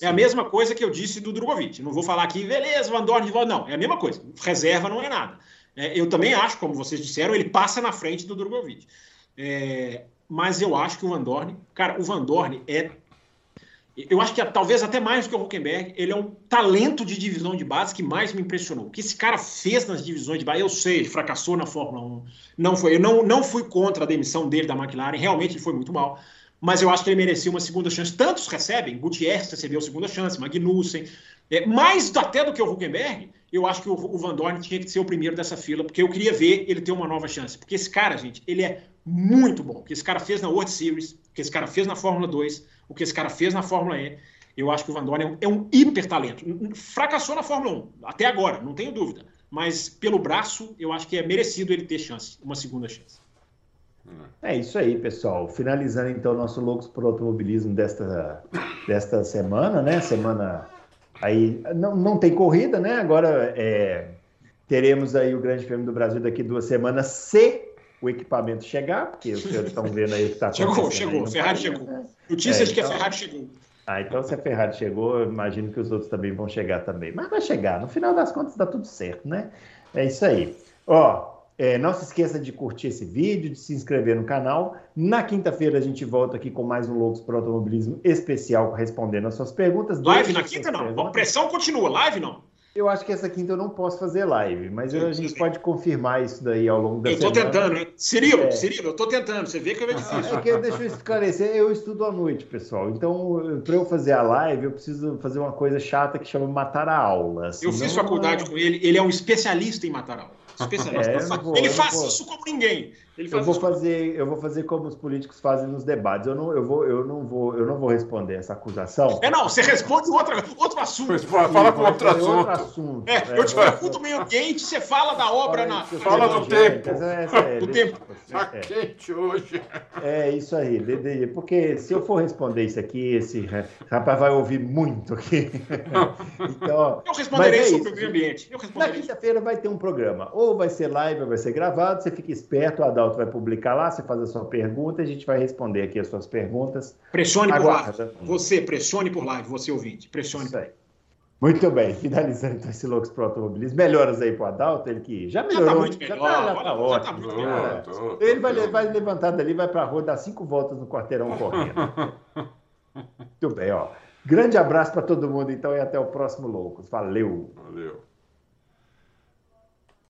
é a mesma coisa que eu disse do Drogovic. Não vou falar aqui, beleza, Van Dorn de volta. Não, é a mesma coisa. Reserva não é nada. É, eu também acho, como vocês disseram, ele passa na frente do Drogovic. É, mas eu acho que o Van Dorn, cara, o Van Dorn é. Eu acho que talvez até mais do que o Huckenberg, ele é um talento de divisão de base que mais me impressionou. O que esse cara fez nas divisões de base, eu sei, ele fracassou na Fórmula 1. Não foi, eu não, não fui contra a demissão dele da McLaren, realmente ele foi muito mal mas eu acho que ele merecia uma segunda chance. Tantos recebem, Gutierrez recebeu segunda chance, Magnussen, é, mais até do que o Huckenberg, eu acho que o, o Van Dorn tinha que ser o primeiro dessa fila, porque eu queria ver ele ter uma nova chance. Porque esse cara, gente, ele é muito bom. O que esse cara fez na World Series, o que esse cara fez na Fórmula 2, o que esse cara fez na Fórmula E, eu acho que o Van Dorn é um, é um hiper talento. Fracassou na Fórmula 1, até agora, não tenho dúvida. Mas pelo braço, eu acho que é merecido ele ter chance, uma segunda chance. É isso aí, pessoal. Finalizando então nosso Loucos por Automobilismo desta, desta semana, né? Semana aí não, não tem corrida, né? Agora é, teremos aí o Grande Prêmio do Brasil daqui duas semanas, se o equipamento chegar, porque os senhores estão vendo aí o que está acontecendo. Chegou, chegou, Ferrari chegou. Né? Notícias é, então... que a então- Ferrari chegou. Ah, então se a Ferrari chegou, eu imagino que os outros também vão chegar também. Mas vai chegar, no final das contas dá tudo certo, né? É isso aí. Ó, é, não se esqueça de curtir esse vídeo, de se inscrever no canal. Na quinta-feira a gente volta aqui com mais um Loucos para Automobilismo especial respondendo as suas perguntas. Live na quinta não? A pressão continua, live não? Eu acho que essa quinta eu não posso fazer live, mas a gente pode confirmar isso daí ao longo da eu semana. Eu estou tentando, hein? Cirilo, é. Cirilo, eu estou tentando. Você vê que é difícil. É que deixa eu esclarecer, eu estudo à noite, pessoal. Então, para eu fazer a live, eu preciso fazer uma coisa chata que chama matar a aula. Eu fiz faculdade com ele, ele é um especialista em matar a aula. *laughs* Especialista. É, vou, ele faz vou. isso como ninguém. Eu vou fazer, eu vou fazer como os políticos fazem nos debates. Eu não, eu vou, eu não vou, eu não vou responder essa acusação. É não, você responde outro, outro assunto. fala com outro assunto. outro assunto. É, é, eu te pergunto o meio ambiente, você fala da obra na. Fala do tempo. É, do tempo. Tá quente hoje. É isso aí, porque se eu for responder isso aqui, esse rapaz vai ouvir muito aqui. então, eu responderei sobre o meio ambiente. Na quinta-feira vai ter um programa. Ou vai ser live ou vai ser gravado. Você fica esperto, o Adalto vai publicar lá, você faz a sua pergunta, a gente vai responder aqui as suas perguntas. Pressione Aguarda. por live. Você, pressione por live, você ouvinte. Pressione. Isso aí. Muito bem, *laughs* finalizando então esse Loucos pro Automobilismo. Melhoras aí pro Adalto, ele que já melhorou. Já tá muito melhor, já tá, já tá ótimo. Já tá melhor. Tô, tô, ele vai, vai levantar dali, vai pra rua, dar cinco voltas no quarteirão correndo. *laughs* muito bem, ó. Grande abraço para todo mundo então e até o próximo Loucos. Valeu. Valeu.